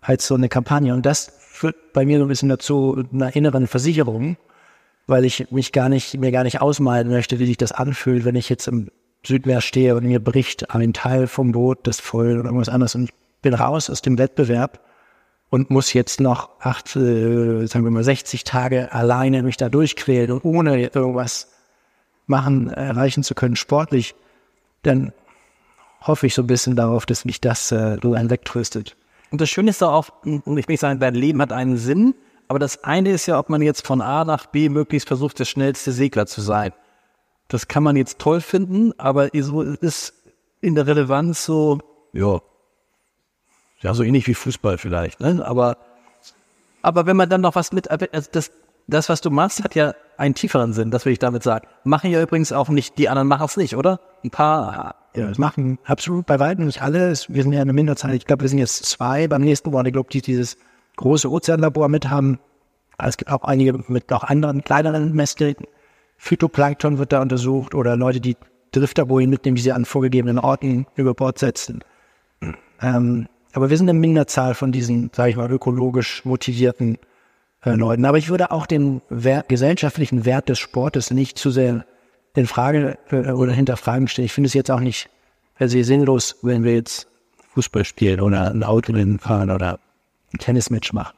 als so eine Kampagne. Und das führt bei mir so ein bisschen dazu einer inneren Versicherung, weil ich mich gar nicht, mir gar nicht ausmalen möchte, wie sich das anfühlt, wenn ich jetzt im Südmeer stehe und mir bricht ein Teil vom Boot, das voll oder irgendwas anderes und ich bin raus aus dem Wettbewerb und muss jetzt noch acht, äh, sagen wir mal 60 Tage alleine mich da durchquälen und ohne irgendwas machen, erreichen zu können, sportlich, dann hoffe ich so ein bisschen darauf, dass mich das äh, so ein wegtröstet. Und das Schöne ist auch, ich will sagen, dein Leben hat einen Sinn, aber das eine ist ja, ob man jetzt von A nach B möglichst versucht, der schnellste Segler zu sein. Das kann man jetzt toll finden, aber so ist in der Relevanz so, ja, ja, so ähnlich wie Fußball vielleicht, ne? Aber, aber wenn man dann noch was mit, also das, das, was du machst, hat ja einen tieferen Sinn, das will ich damit sagen. Machen ja übrigens auch nicht, die anderen machen es nicht, oder? Ein paar. Ja, das machen absolut bei weitem nicht alle. Wir sind ja eine Minderzahl. Ich glaube, wir sind jetzt zwei beim nächsten One Globe, die dieses große Ozeanlabor mit haben. Aber Es gibt auch einige mit noch anderen kleineren Messgeräten. Phytoplankton wird da untersucht oder Leute, die Drifterbojen mitnehmen, die sie an vorgegebenen Orten über Bord setzen. Ähm, aber wir sind eine Minderzahl von diesen, sage ich mal, ökologisch motivierten äh, Leuten. Aber ich würde auch den Wert, gesellschaftlichen Wert des Sportes nicht zu sehr in Frage äh, oder hinterfragen stellen. Ich finde es jetzt auch nicht per se sinnlos, wenn wir jetzt Fußball spielen oder ein Autorennen fahren oder ein Tennismatch machen.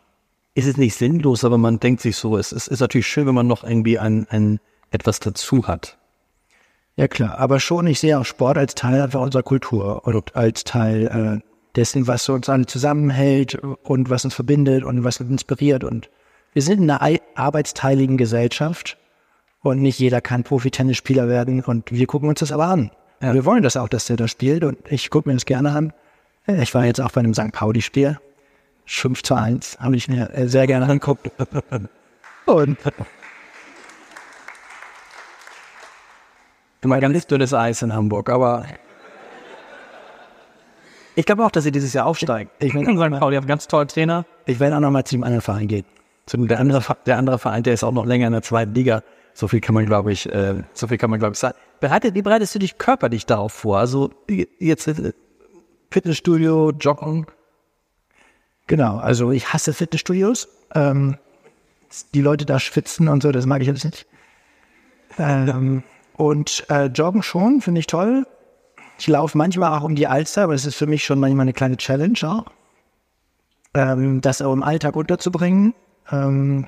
ist es nicht sinnlos, aber man denkt sich so, es ist, ist natürlich schön, wenn man noch irgendwie ein, ein etwas dazu hat. Ja klar, aber schon, ich sehe auch Sport als Teil einfach unserer Kultur und als Teil äh, dessen, was uns alle zusammenhält und was uns verbindet und was uns inspiriert. Und wir sind in einer ei- arbeitsteiligen Gesellschaft und nicht jeder kann Profi-Tennisspieler werden und wir gucken uns das aber an. Wir wollen das auch, dass der da spielt und ich gucke mir das gerne an. Ich war jetzt auch bei einem St. Pauli-Spiel. 5 zu 1 habe ich mir äh, sehr gerne angeguckt. Und Immer ganz dünnes Eis in Hamburg, aber ich glaube auch, dass sie dieses Jahr aufsteigen. Ich mein- St. Pauli haben einen ganz tollen Trainer. ich werde auch noch mal zu dem anderen Verein gehen. Der andere, der andere Verein, der ist auch noch länger in der zweiten Liga. So viel kann man, glaube ich, äh, so viel kann man, glaube ich, sagen. Bereitet, wie bereitest du dich körperlich darauf vor? Also jetzt äh, Fitnessstudio, Joggen. Genau, also ich hasse Fitnessstudios. Ähm, die Leute da schwitzen und so, das mag ich alles nicht. Ähm, und äh, Joggen schon, finde ich toll. Ich laufe manchmal auch um die Alster, aber das ist für mich schon manchmal eine kleine Challenge auch. Ähm, das auch im Alltag unterzubringen. Ähm,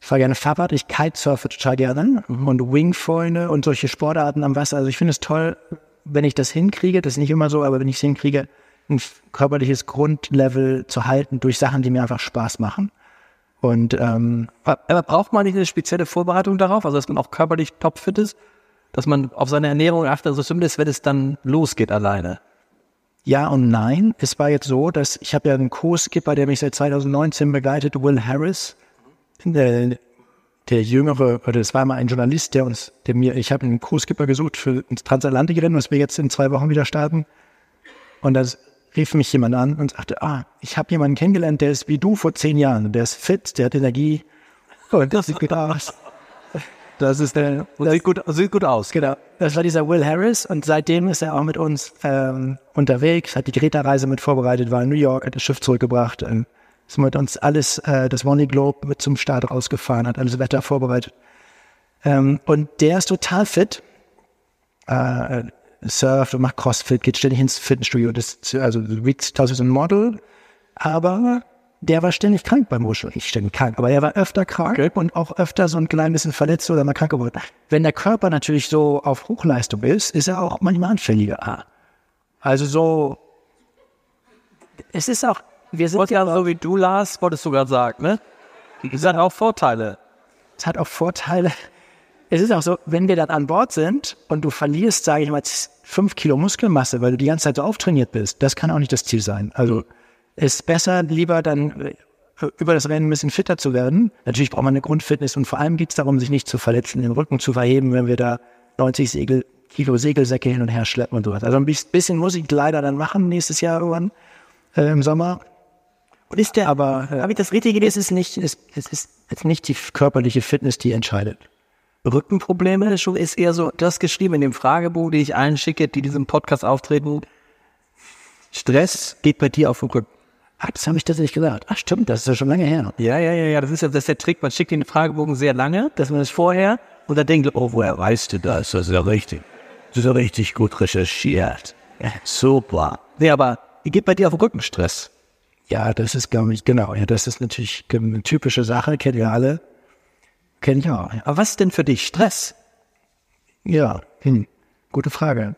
ich fahre gerne Fahrrad, ich kitesurfe total gerne und Wingfoile und solche Sportarten am Wasser. Also ich finde es toll, wenn ich das hinkriege, das ist nicht immer so, aber wenn ich es hinkriege, ein körperliches Grundlevel zu halten durch Sachen, die mir einfach Spaß machen. Und ähm, Aber braucht man nicht eine spezielle Vorbereitung darauf? Also, dass man auch körperlich topfit ist? Dass man auf seine Ernährung achtet, also zumindest, wenn es dann losgeht alleine. ja und nein. Es war jetzt so, dass ich habe ja einen Co-Skipper, der mich seit 2019 begleitet, Will Harris. Der, der jüngere, oder das war mal ein Journalist, der uns, der mir, ich habe einen Co-Skipper gesucht für ins Transatlantikrennen, was wir jetzt in zwei Wochen wieder starten. Und da rief mich jemand an und sagte, ah, ich habe jemanden kennengelernt, der ist wie du vor zehn Jahren. Der ist fit, der hat Energie. Und das sieht gut aus. Das ist der, Sieht gut, sieht gut aus. Genau, das war dieser Will Harris und seitdem ist er auch mit uns ähm, unterwegs, hat die Greta-Reise mit vorbereitet, war in New York, hat das Schiff zurückgebracht, ähm, ist mit uns alles, äh, das Vonley Globe mit zum Start rausgefahren, hat alles Wetter vorbereitet. Ähm, und der ist total fit, äh, surft und macht Crossfit, geht ständig ins Fitnessstudio, das, also wiegt tausend ein Model, aber der war ständig krank beim Muschel. Nicht ständig krank, aber er war öfter krank und auch öfter so ein klein bisschen verletzt oder mal krank geworden. Wenn der Körper natürlich so auf Hochleistung ist, ist er auch manchmal anfälliger. Also so, es ist auch, wir sind Ja, so wie du, Lars, wolltest du gerade sagen, ne? Das hat auch Vorteile. es hat auch Vorteile. Es ist auch so, wenn wir dann an Bord sind und du verlierst, sage ich mal, fünf Kilo Muskelmasse, weil du die ganze Zeit so auftrainiert bist, das kann auch nicht das Ziel sein. Also es ist besser, lieber dann äh, über das Rennen ein bisschen fitter zu werden. Natürlich braucht man eine Grundfitness und vor allem geht es darum, sich nicht zu verletzen, den Rücken zu verheben, wenn wir da 90 Segel, Kilo Segelsäcke hin und her schleppen und sowas. Also ein bis- bisschen muss ich leider dann machen nächstes Jahr irgendwann äh, im Sommer. Und ist der, Aber äh, habe ich das richtige es ist nicht, es, es ist jetzt nicht die körperliche Fitness, die entscheidet. Rückenprobleme ist eher so, das geschrieben in dem Fragebogen, den ich allen schicke, die diesem Podcast auftreten. Stress geht bei dir auf den Rücken. Ach, das habe ich tatsächlich gesagt. Ach, stimmt, das ist ja schon lange her. Ja, ja, ja, ja, das ist ja das ist der Trick. Man schickt den Fragebogen sehr lange, dass man es vorher und dann denkt, oh, woher weißt du das? Das ist ja richtig. Das ist ja richtig gut recherchiert. Ja, super. Nee, aber geht bei dir auf den Rücken Stress. Ja, das ist, glaube ich, genau. Ja, das ist natürlich eine typische Sache, kennen wir alle. Kenne ich auch. Ja, Aber was ist denn für dich Stress? ja hm. gute Frage.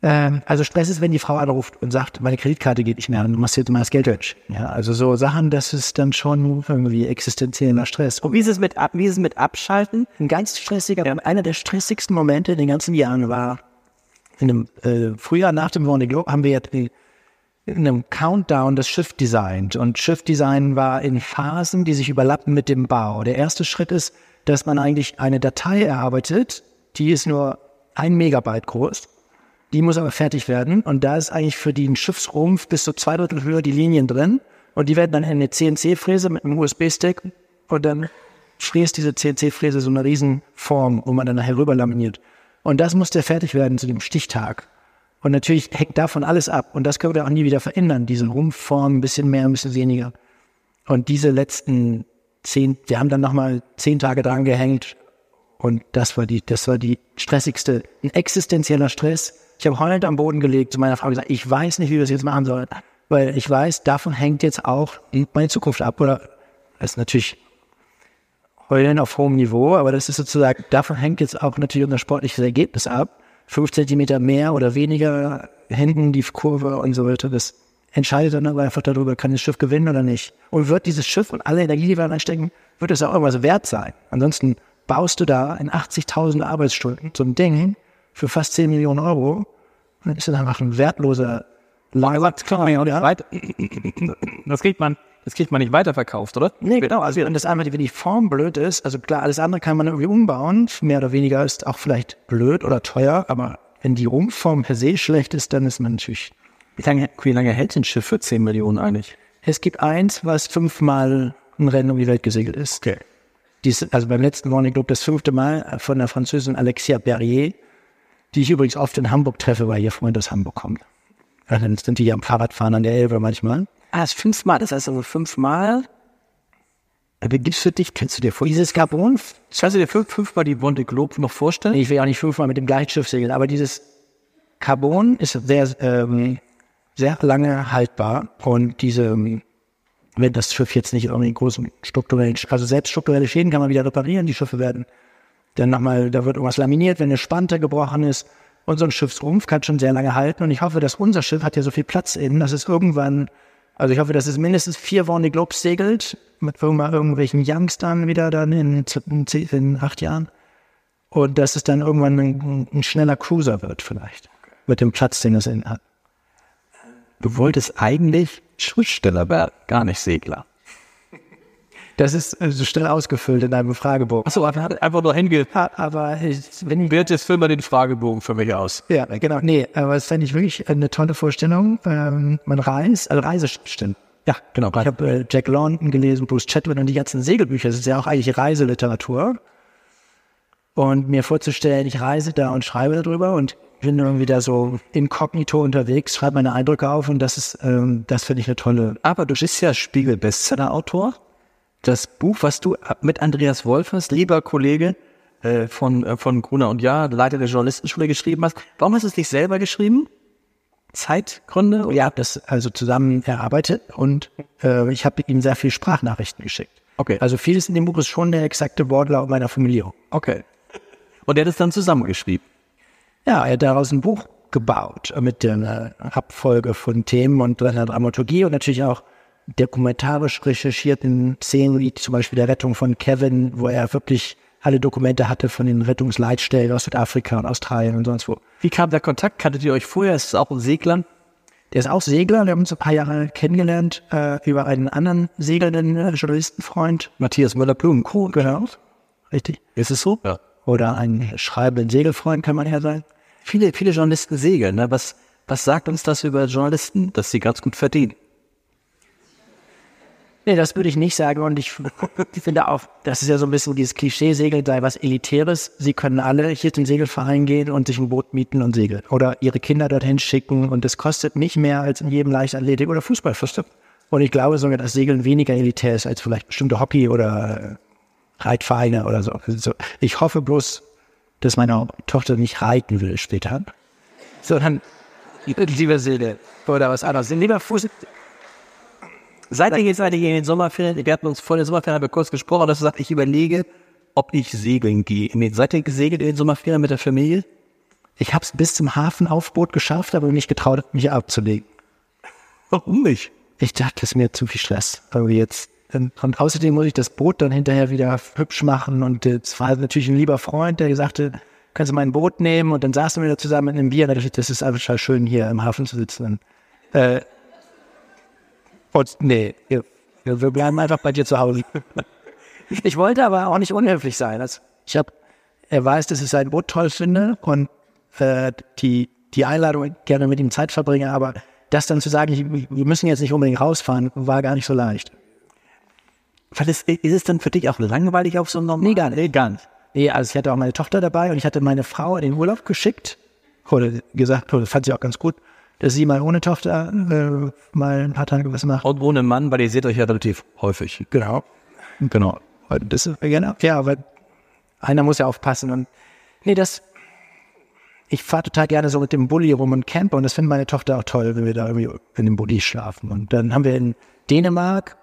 Ähm, also Stress ist, wenn die Frau anruft und sagt, meine Kreditkarte geht nicht mehr und du machst jetzt mal das Geld durch. Ja, also so Sachen, das ist dann schon irgendwie existenzieller Stress. Und wie ist es mit, wie ist es mit Abschalten? Ein ganz stressiger, einer der stressigsten Momente in den ganzen Jahren war in dem äh, Frühjahr nach dem Vendée Globe haben wir ja die, in einem Countdown das Schiff designt. Und Schiffdesign war in Phasen, die sich überlappen mit dem Bau. Der erste Schritt ist, dass man eigentlich eine Datei erarbeitet, die ist nur ein Megabyte groß. Die muss aber fertig werden. Und da ist eigentlich für den Schiffsrumpf bis zu zwei Drittel höher die Linien drin. Und die werden dann in eine CNC-Fräse mit einem USB-Stick und dann fräst diese CNC-Fräse so eine Riesenform, wo man dann nachher rüber laminiert. Und das muss der fertig werden zu dem Stichtag. Und natürlich hängt davon alles ab. Und das können wir auch nie wieder verändern. Diese Rumpfform, ein bisschen mehr, ein bisschen weniger. Und diese letzten zehn, wir haben dann nochmal zehn Tage dran gehängt. Und das war die, das war die stressigste, ein existenzieller Stress. Ich habe heulend am Boden gelegt zu meiner Frau gesagt, ich weiß nicht, wie wir es jetzt machen sollen. Weil ich weiß, davon hängt jetzt auch meine Zukunft ab. Oder das ist natürlich heulen auf hohem Niveau, aber das ist sozusagen, davon hängt jetzt auch natürlich unser sportliches Ergebnis ab fünf Zentimeter mehr oder weniger hinten die Kurve und so weiter. Das entscheidet dann aber einfach darüber, kann das Schiff gewinnen oder nicht. Und wird dieses Schiff und alle Energie, die wir reinstecken, wird es auch irgendwas wert sein. Ansonsten baust du da in 80.000 Arbeitsstunden so ein Ding für fast 10 Millionen Euro und dann ist das einfach ein wertloser Leihwand. Das kriegt man das kriegt man nicht weiterverkauft, oder? Nee, genau. Also wenn das einfach, wenn die Form blöd ist, also klar, alles andere kann man irgendwie umbauen. Mehr oder weniger ist auch vielleicht blöd oder teuer, aber wenn die Rumpfform per se schlecht ist, dann ist man natürlich. Wie lange, wie lange hält ein Schiff für 10 Millionen eigentlich? Es gibt eins, was fünfmal ein Rennen um die Welt gesegelt ist. Okay. Dies, also beim letzten Morning Globe das fünfte Mal von der Französin Alexia Berrier, die ich übrigens oft in Hamburg treffe, weil ihr Freund aus Hamburg kommt. dann sind die ja am Fahrradfahren an der Elbe manchmal. Ah, das ist fünfmal, das heißt also fünfmal. Aber gibt's für dich, kannst du dir vorstellen? Dieses Carbon, kannst du dir fünf, fünfmal die Monte Globe noch vorstellen? Ich will auch nicht fünfmal mit dem gleichen Schiff segeln, aber dieses Carbon ist sehr, ähm, sehr lange haltbar und diese, ähm, wenn das Schiff jetzt nicht irgendwie großen strukturellen, also selbst strukturelle Schäden kann man wieder reparieren, die Schiffe werden dann nochmal, da wird irgendwas laminiert, wenn eine Spante gebrochen ist und so ein Schiffsrumpf kann schon sehr lange halten und ich hoffe, dass unser Schiff hat ja so viel Platz innen, dass es irgendwann also ich hoffe, dass es mindestens vier Wochen die Globes segelt, mit irgendwelchen Youngstern wieder dann in, in, in, acht Jahren. Und dass es dann irgendwann ein, ein schneller Cruiser wird vielleicht. Mit dem Platz, den es in hat. Du wolltest eigentlich Schriftsteller werden, gar nicht Segler. Das ist so also schnell ausgefüllt in einem Fragebogen. Achso, einfach nur hinge... Aber wenn ich... Wird jetzt füll mal den Fragebogen für mich aus. Ja, genau. Nee, aber es fände ich wirklich eine tolle Vorstellung. Ähm, man reist, also Reisestimmen. Ja, genau. Ich habe äh, Jack London gelesen, Bruce Chatwin und die ganzen Segelbücher. Das ist ja auch eigentlich Reiseliteratur. Und mir vorzustellen, ich reise da und schreibe darüber und bin irgendwie da so inkognito unterwegs, schreibe meine Eindrücke auf und das ist, ähm, das finde ich eine tolle. Aber du bist ja Spiegel-Bestseller-Autor das Buch, was du mit Andreas Wolfers, lieber Kollege äh, von, äh, von Gruner und Ja, Leiter der Journalistenschule, geschrieben hast. Warum hast du es nicht selber geschrieben? Zeitgründe? Ja, das also zusammen erarbeitet und äh, ich habe ihm sehr viel Sprachnachrichten geschickt. Okay. Also vieles in dem Buch ist schon der exakte Wortlaut meiner Formulierung. Okay. Und er hat es dann zusammengeschrieben? Ja, er hat daraus ein Buch gebaut mit der Abfolge von Themen und einer Dramaturgie und natürlich auch dokumentarisch recherchierten Szenen, wie zum Beispiel der Rettung von Kevin, wo er wirklich alle Dokumente hatte von den Rettungsleitstellen aus Südafrika und Australien und sonst wo. Wie kam der Kontakt? Kanntet ihr euch vorher? Ist es auch ein Segler? Der ist auch Segler. Wir haben uns ein paar Jahre kennengelernt äh, über einen anderen segelnden äh, Journalistenfreund. Matthias Müller-Blumenkohl. Genau. Richtig. Ist es so? Ja. Oder einen schreibenden Segelfreund kann man ja sein. Viele, viele Journalisten segeln. Ne? Was, was sagt uns das über Journalisten? Dass sie ganz gut verdienen. Nee, das würde ich nicht sagen. Und ich, finde auch, das ist ja so ein bisschen dieses Klischee, Segeln sei was Elitäres. Sie können alle hier zum Segelverein gehen und sich ein Boot mieten und segeln. Oder ihre Kinder dorthin schicken. Und das kostet nicht mehr als in jedem Leichtathletik- oder Fußballfest. Und ich glaube sogar, dass Segeln weniger elitär ist als vielleicht bestimmte Hockey- oder äh, Reitvereine oder so. Also ich hoffe bloß, dass meine Tochter nicht reiten will später, sondern lieber Segeln oder was anderes. Lieber Fuß, Seid ihr jetzt seid ihr in den Sommerferien? Wir hatten uns vor den Sommerferien haben wir kurz gesprochen, dass du sagst, ich überlege, ob ich segeln gehe. Seid ihr gesegelt in den Sommerferien mit der Familie? Ich habe es bis zum Hafenaufboot geschafft, aber nicht getraut, mich abzulegen. Warum nicht? Ich dachte, das ist mir zu viel Stress. Irgendwie jetzt. Und außerdem muss ich das Boot dann hinterher wieder hübsch machen. Und es war natürlich ein lieber Freund, der sagte, kannst du mein Boot nehmen? Und dann saßen wir da zusammen mit einem Bier. Und da dachte ich, das ist einfach schön, hier im Hafen zu sitzen. äh, nee, wir, wir bleiben einfach bei dir zu Hause. Ich wollte aber auch nicht unhöflich sein. Also ich habe, er weiß, dass ich sein Boot toll finde und äh, die, die Einladung gerne mit ihm Zeit verbringe, aber das dann zu sagen, ich, wir müssen jetzt nicht unbedingt rausfahren, war gar nicht so leicht. Weil es, ist es dann für dich auch langweilig auf so einem normalen? Nee, gar nicht. Nee, gar nicht. Nee, also ich hatte auch meine Tochter dabei und ich hatte meine Frau in den Urlaub geschickt. Oder gesagt, oder fand sie auch ganz gut, dass sie mal ohne Tochter äh, mal ein paar Tage was macht. Und ohne Mann, weil ihr seht euch ja relativ häufig. Genau. Genau. Das ist, genau, ja, weil einer muss ja aufpassen. Und nee, das, ich fahre total gerne so mit dem Bulli rum und campe und das findet meine Tochter auch toll, wenn wir da irgendwie in dem Bulli schlafen. Und dann haben wir in Dänemark,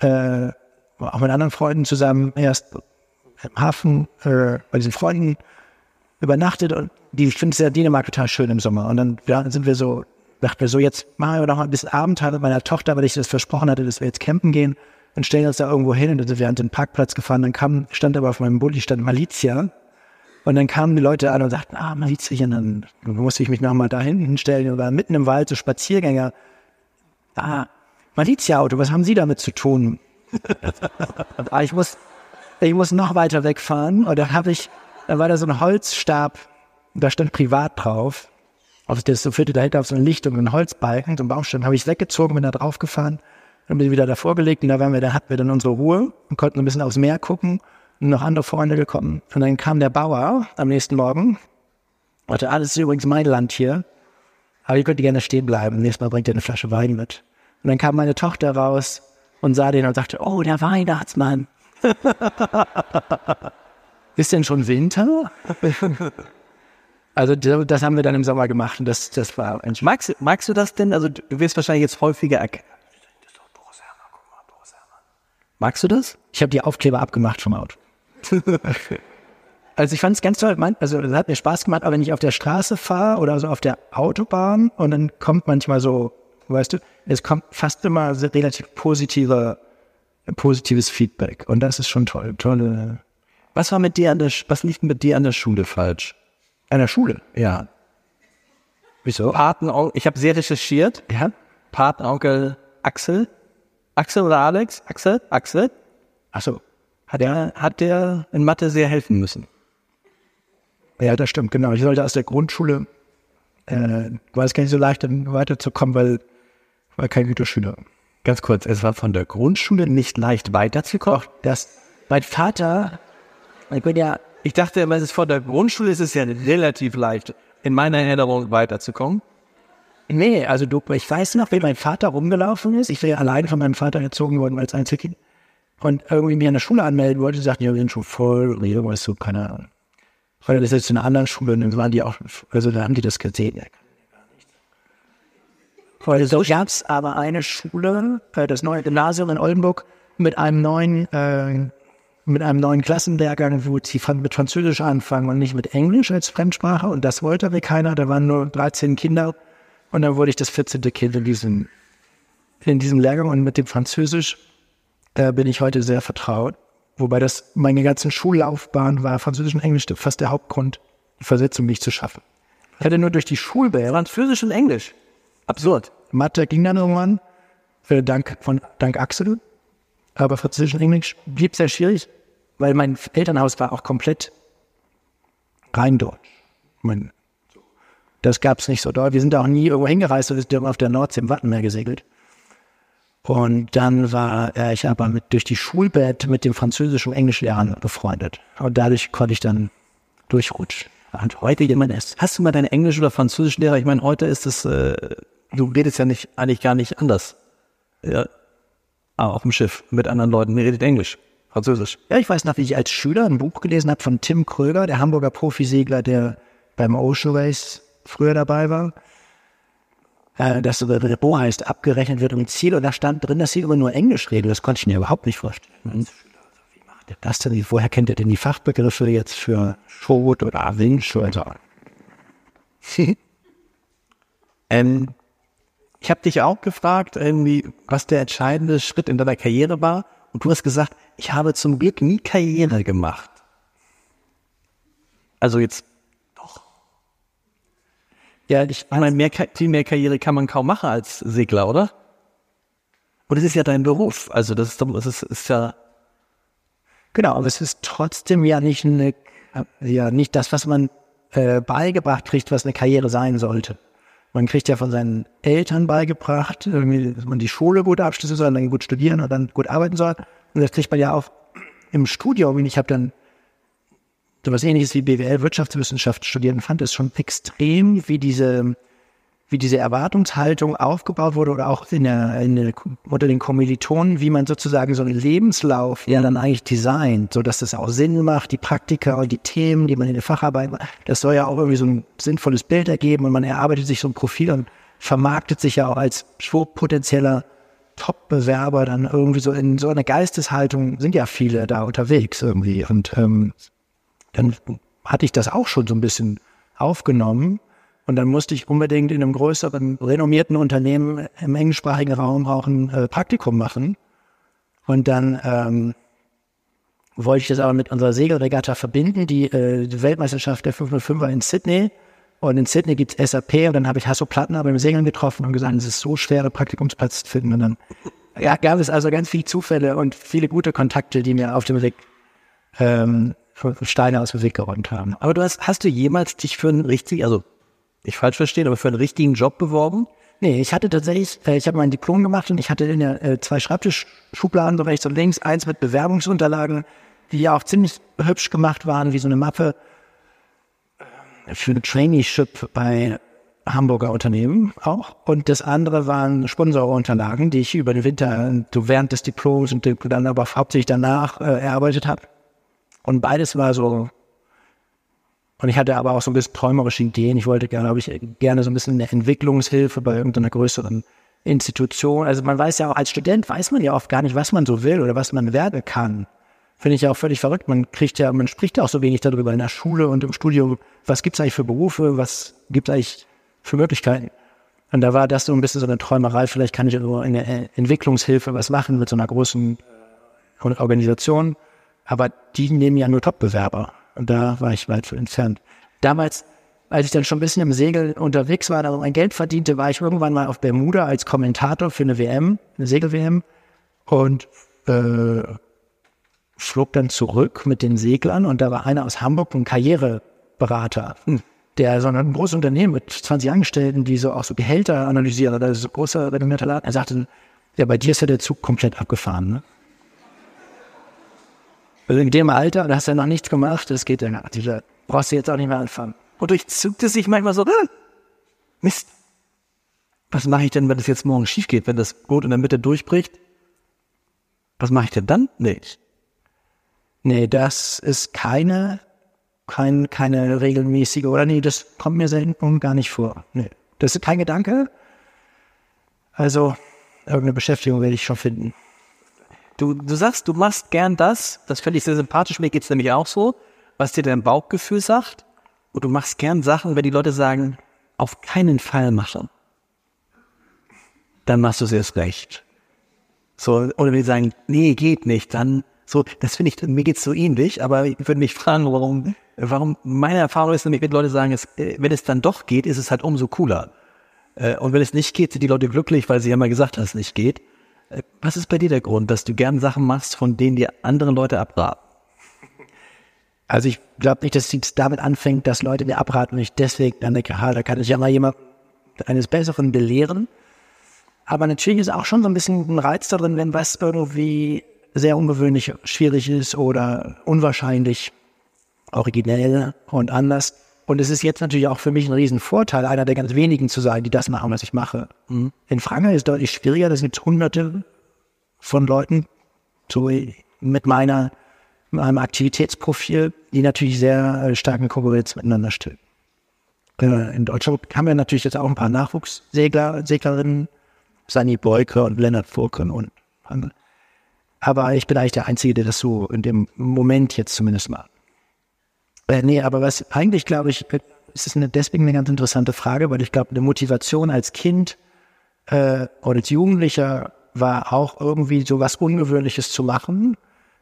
äh, auch mit anderen Freunden zusammen erst im Hafen äh, bei diesen Freunden übernachtet und die finden es ja Dänemark total schön im Sommer. Und dann ja, sind wir so, dachten wir so, jetzt machen wir noch ein bisschen Abenteuer mit meiner Tochter, weil ich das versprochen hatte, dass wir jetzt campen gehen. Dann stellen uns da irgendwo hin und dann sind wir an den Parkplatz gefahren. Dann kam, stand aber auf meinem Bulli, stand Malizia. Und dann kamen die Leute an und sagten, ah, Malizia. Und dann musste ich mich nochmal da hinten stellen und war mitten im Wald, so Spaziergänger. Ah, Malizia-Auto, was haben Sie damit zu tun? ah, ich muss, ich muss noch weiter wegfahren. Und dann habe ich, da war da so ein Holzstab, da stand privat drauf. Auf das so führte dahinter auf so eine Lichtung, so ein Holzbalken, so ein Baumstamm, habe ich weggezogen, bin da draufgefahren, dann bin ich wieder davor gelegt und da waren wir, da hatten wir dann unsere Ruhe und konnten ein bisschen aufs Meer gucken und noch andere Freunde gekommen. Und dann kam der Bauer am nächsten Morgen, hatte alles ist übrigens mein Land hier, aber ihr könnt gerne stehen bleiben. Nächstes Mal bringt er eine Flasche Wein mit. Und dann kam meine Tochter raus und sah den und sagte, oh, der Weihnachtsmann. ist denn schon Winter? Also das haben wir dann im Sommer gemacht und das, das war ein magst, magst du das denn? Also du wirst wahrscheinlich jetzt häufiger erkennen. Magst du das? Ich habe die Aufkleber abgemacht vom Auto. also ich fand es ganz toll. Also das hat mir Spaß gemacht, aber wenn ich auf der Straße fahre oder so auf der Autobahn und dann kommt manchmal so, weißt du, es kommt fast immer relativ positive, positives Feedback und das ist schon toll. Tolle. Was war mit dir an der, was lief mit dir an der Schule falsch? An der Schule? Ja. Wieso? Patenonkel, ich habe sehr recherchiert. Ja. Patenonkel Axel. Axel oder Alex? Axel? Axel? Achso. Hat der, hat der in Mathe sehr helfen müssen? Ja, das stimmt, genau. Ich sollte aus der Grundschule, äh, war es gar nicht so leicht, dann weiterzukommen, weil ich war kein guter Schüler. Ganz kurz, es war von der Grundschule nicht leicht weiterzukommen? Doch, das, mein Vater, ich bin ja ich dachte immer, es ist vor der Grundschule ist es ja relativ leicht, in meiner Erinnerung weiterzukommen. Nee, also du, ich weiß noch, wie mein Vater rumgelaufen ist. Ich wäre allein von meinem Vater erzogen worden als Einzelkind. Und irgendwie mich an der Schule anmelden wollte, sagten, ja, wir sind schon voll oder irgendwas so, keine Ahnung. Weil das ist jetzt in einer anderen Schule und dann waren die auch, also da haben die das gesehen. Ja, Weil so gab's aber eine Schule, äh, das neue Gymnasium in Oldenburg, mit einem neuen äh, mit einem neuen Klassenlehrgang, wo sie mit Französisch anfangen und nicht mit Englisch als Fremdsprache. Und das wollte aber keiner. Da waren nur 13 Kinder. Und dann wurde ich das 14. Kind in diesem, in diesem Lehrgang. Und mit dem Französisch da bin ich heute sehr vertraut. Wobei das meine ganze Schullaufbahn war, Französisch und Englisch fast der Hauptgrund, die Versetzung nicht zu schaffen. Ich hatte nur durch die Schulbehörde. Französisch und Englisch. Absurd. Mathe ging dann irgendwann. Äh, dank, von, dank Axel. Aber Französisch und Englisch blieb sehr schwierig weil mein Elternhaus war auch komplett rein deutsch. Mein, das gab es nicht so doll. Wir sind auch nie irgendwo hingereist, wir sind auf der Nordsee im Wattenmeer gesegelt. Und dann war äh, ich aber mit, durch die Schulbett mit dem Französisch- und Englischlehrern befreundet. Und dadurch konnte ich dann durchrutschen. Und heute jemand ist. Hast du mal deine Englisch- oder Französischlehrer? Ich meine, heute ist es, äh, du redest ja nicht, eigentlich gar nicht anders. Ja, ah, auf dem Schiff mit anderen Leuten, ihr redet Englisch. Französisch. Ja, ich weiß noch, wie ich als Schüler ein Buch gelesen habe von Tim Kröger, der Hamburger Profisegler, der beim Ocean Race früher dabei war. Äh, das Repos heißt, abgerechnet wird im Ziel und da stand drin, dass sie immer nur Englisch reden. Das konnte ich mir überhaupt nicht vorstellen. Mhm. Wie macht er das denn? Woher kennt er denn die Fachbegriffe jetzt für Schot oder Winch oder ähm, ich habe dich auch gefragt, irgendwie, was der entscheidende Schritt in deiner Karriere war. Und du hast gesagt, ich habe zum Glück nie Karriere gemacht. Also jetzt doch. Ja, ich meine, mehr, viel mehr Karriere kann man kaum machen als Segler, oder? Und es ist ja dein Beruf. Also das ist, das ist, ist ja. Genau, aber es ist trotzdem ja nicht eine, ja nicht das, was man äh, beigebracht kriegt, was eine Karriere sein sollte. Man kriegt ja von seinen Eltern beigebracht, irgendwie, dass man die Schule gut abschließen soll, dann gut studieren und dann gut arbeiten soll. Und das kriegt man ja auch im Studium. Ich habe dann so was ähnliches wie BWL Wirtschaftswissenschaft studiert und fand es schon extrem, wie diese wie diese Erwartungshaltung aufgebaut wurde oder auch in der, in der, unter den Kommilitonen, wie man sozusagen so einen Lebenslauf ja dann eigentlich designt, so dass das auch Sinn macht, die Praktika und die Themen, die man in der Facharbeit macht, das soll ja auch irgendwie so ein sinnvolles Bild ergeben und man erarbeitet sich so ein Profil und vermarktet sich ja auch als potenzieller Top-Bewerber dann irgendwie so in so einer Geisteshaltung sind ja viele da unterwegs irgendwie. Und ähm, dann hatte ich das auch schon so ein bisschen aufgenommen und dann musste ich unbedingt in einem größeren, renommierten Unternehmen im englischsprachigen Raum auch ein äh, Praktikum machen. Und dann ähm, wollte ich das aber mit unserer Segelregatta verbinden, die, äh, die Weltmeisterschaft der 505er in Sydney. Und in Sydney gibt's SAP und dann habe ich Hasso Plattner beim Segeln getroffen und gesagt, es ist so schwer, Praktikumsplatz zu finden. Und dann ja, gab es also ganz viele Zufälle und viele gute Kontakte, die mir auf dem Weg ähm, Steine aus dem Weg geräumt haben. Aber du hast, hast du jemals dich für einen richtig, also nicht falsch verstehen, aber für einen richtigen Job beworben? Nee, ich hatte tatsächlich, äh, ich habe mein Diplom gemacht und ich hatte in der äh, zwei Schreibtischschubladen, so rechts und links, eins mit Bewerbungsunterlagen, die ja auch ziemlich hübsch gemacht waren, wie so eine Mappe äh, für eine Traineeship bei Hamburger Unternehmen auch. Und das andere waren Sponsorunterlagen, die ich über den Winter so während des Diploms und dann aber hauptsächlich danach äh, erarbeitet habe. Und beides war so und ich hatte aber auch so ein bisschen träumerische Ideen. Ich wollte, glaube ich, gerne so ein bisschen eine Entwicklungshilfe bei irgendeiner größeren Institution. Also man weiß ja auch, als Student weiß man ja oft gar nicht, was man so will oder was man werden kann. Finde ich ja auch völlig verrückt. Man kriegt ja, man spricht ja auch so wenig darüber in der Schule und im Studium. Was gibt's eigentlich für Berufe? Was gibt's eigentlich für Möglichkeiten? Und da war das so ein bisschen so eine Träumerei. Vielleicht kann ich so in der Entwicklungshilfe was machen mit so einer großen Organisation. Aber die nehmen ja nur Top-Bewerber. Und da war ich weit von entfernt. Damals, als ich dann schon ein bisschen im Segel unterwegs war, da mein Geld verdiente, war ich irgendwann mal auf Bermuda als Kommentator für eine WM, eine Segel-WM und äh, flog dann zurück mit den Seglern und da war einer aus Hamburg, ein Karriereberater, hm. der so ein großes Unternehmen mit 20 Angestellten, die so auch so Gehälter analysieren, das ist ein großer renommierter Laden. Er sagte, ja, bei dir ist ja der Zug komplett abgefahren, ne? Also in dem Alter, da hast du ja noch nichts gemacht, das geht ja nicht. Da brauchst du jetzt auch nicht mehr anfangen. Und durchzuckt es sich manchmal so, ah, Mist, was mache ich denn, wenn das jetzt morgen schief geht, wenn das Boot in der Mitte durchbricht? Was mache ich denn dann? Nee. Nee, das ist keine, kein, keine regelmäßige, oder nee, das kommt mir selten gar nicht vor. Nee. Das ist kein Gedanke. Also, irgendeine Beschäftigung werde ich schon finden. Du, du sagst, du machst gern das, das fände ich sehr sympathisch, mir geht's nämlich auch so, was dir dein Bauchgefühl sagt. Und du machst gern Sachen, wenn die Leute sagen, auf keinen Fall machen. Dann machst du es erst recht. So, oder wenn die sagen, nee, geht nicht, dann so, das finde ich, mir geht's so ähnlich, aber ich würde mich fragen, warum, warum, meine Erfahrung ist nämlich, wenn Leute sagen, es, äh, wenn es dann doch geht, ist es halt umso cooler. Äh, und wenn es nicht geht, sind die Leute glücklich, weil sie ja mal gesagt haben, es nicht geht. Was ist bei dir der Grund, dass du gern Sachen machst, von denen dir andere Leute abraten? Also ich glaube nicht, dass es damit anfängt, dass Leute mir abraten und ich deswegen dann denke, ha, da kann ich ja mal jemand eines Besseren belehren. Aber natürlich ist auch schon so ein bisschen ein Reiz darin, wenn was irgendwie sehr ungewöhnlich, schwierig ist oder unwahrscheinlich, originell und anders. Und es ist jetzt natürlich auch für mich ein Riesenvorteil, einer der ganz wenigen zu sein, die das machen, was ich mache. Mhm. In Frankreich ist es deutlich schwieriger, da sind hunderte von Leuten, so mit meiner, meinem Aktivitätsprofil, die natürlich sehr äh, stark in Konkurrenz miteinander stehen. Äh, in Deutschland haben wir natürlich jetzt auch ein paar Nachwuchssegler, Seglerinnen, Sani Beuker und Lennart Furken und andere. Aber ich bin eigentlich der Einzige, der das so in dem Moment jetzt zumindest macht. Äh, nee, aber was eigentlich, glaube ich, ist es deswegen eine ganz interessante Frage, weil ich glaube, eine Motivation als Kind äh, oder als Jugendlicher war auch irgendwie so was Ungewöhnliches zu machen,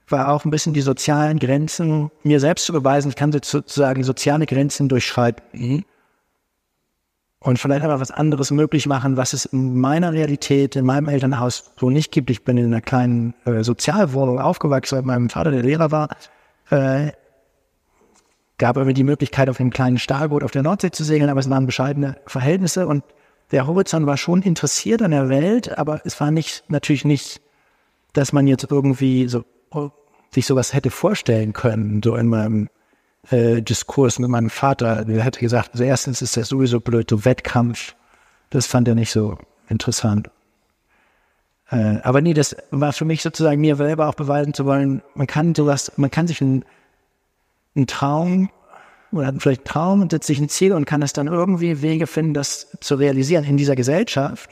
war auch ein bisschen die sozialen Grenzen, mir selbst zu beweisen, ich kann sozusagen soziale Grenzen durchschreiten. Mhm. und vielleicht aber was anderes möglich machen, was es in meiner Realität, in meinem Elternhaus so nicht gibt. Ich bin in einer kleinen äh, Sozialwohnung aufgewachsen, weil mein Vater, der Lehrer war, äh, gab irgendwie die Möglichkeit, auf einem kleinen Stahlboot auf der Nordsee zu segeln, aber es waren bescheidene Verhältnisse und der Horizont war schon interessiert an der Welt, aber es war nicht, natürlich nicht, dass man jetzt irgendwie so, oh, sich sowas hätte vorstellen können, so in meinem äh, Diskurs mit meinem Vater. Der hätte gesagt, also erstens ist das sowieso blöd, so Wettkampf, das fand er nicht so interessant. Äh, aber nee, das war für mich sozusagen mir selber auch beweisen zu wollen, man kann sowas, man kann sich ein einen Traum oder hat vielleicht einen Traum und setzt sich ein Ziel und kann es dann irgendwie Wege finden, das zu realisieren in dieser Gesellschaft,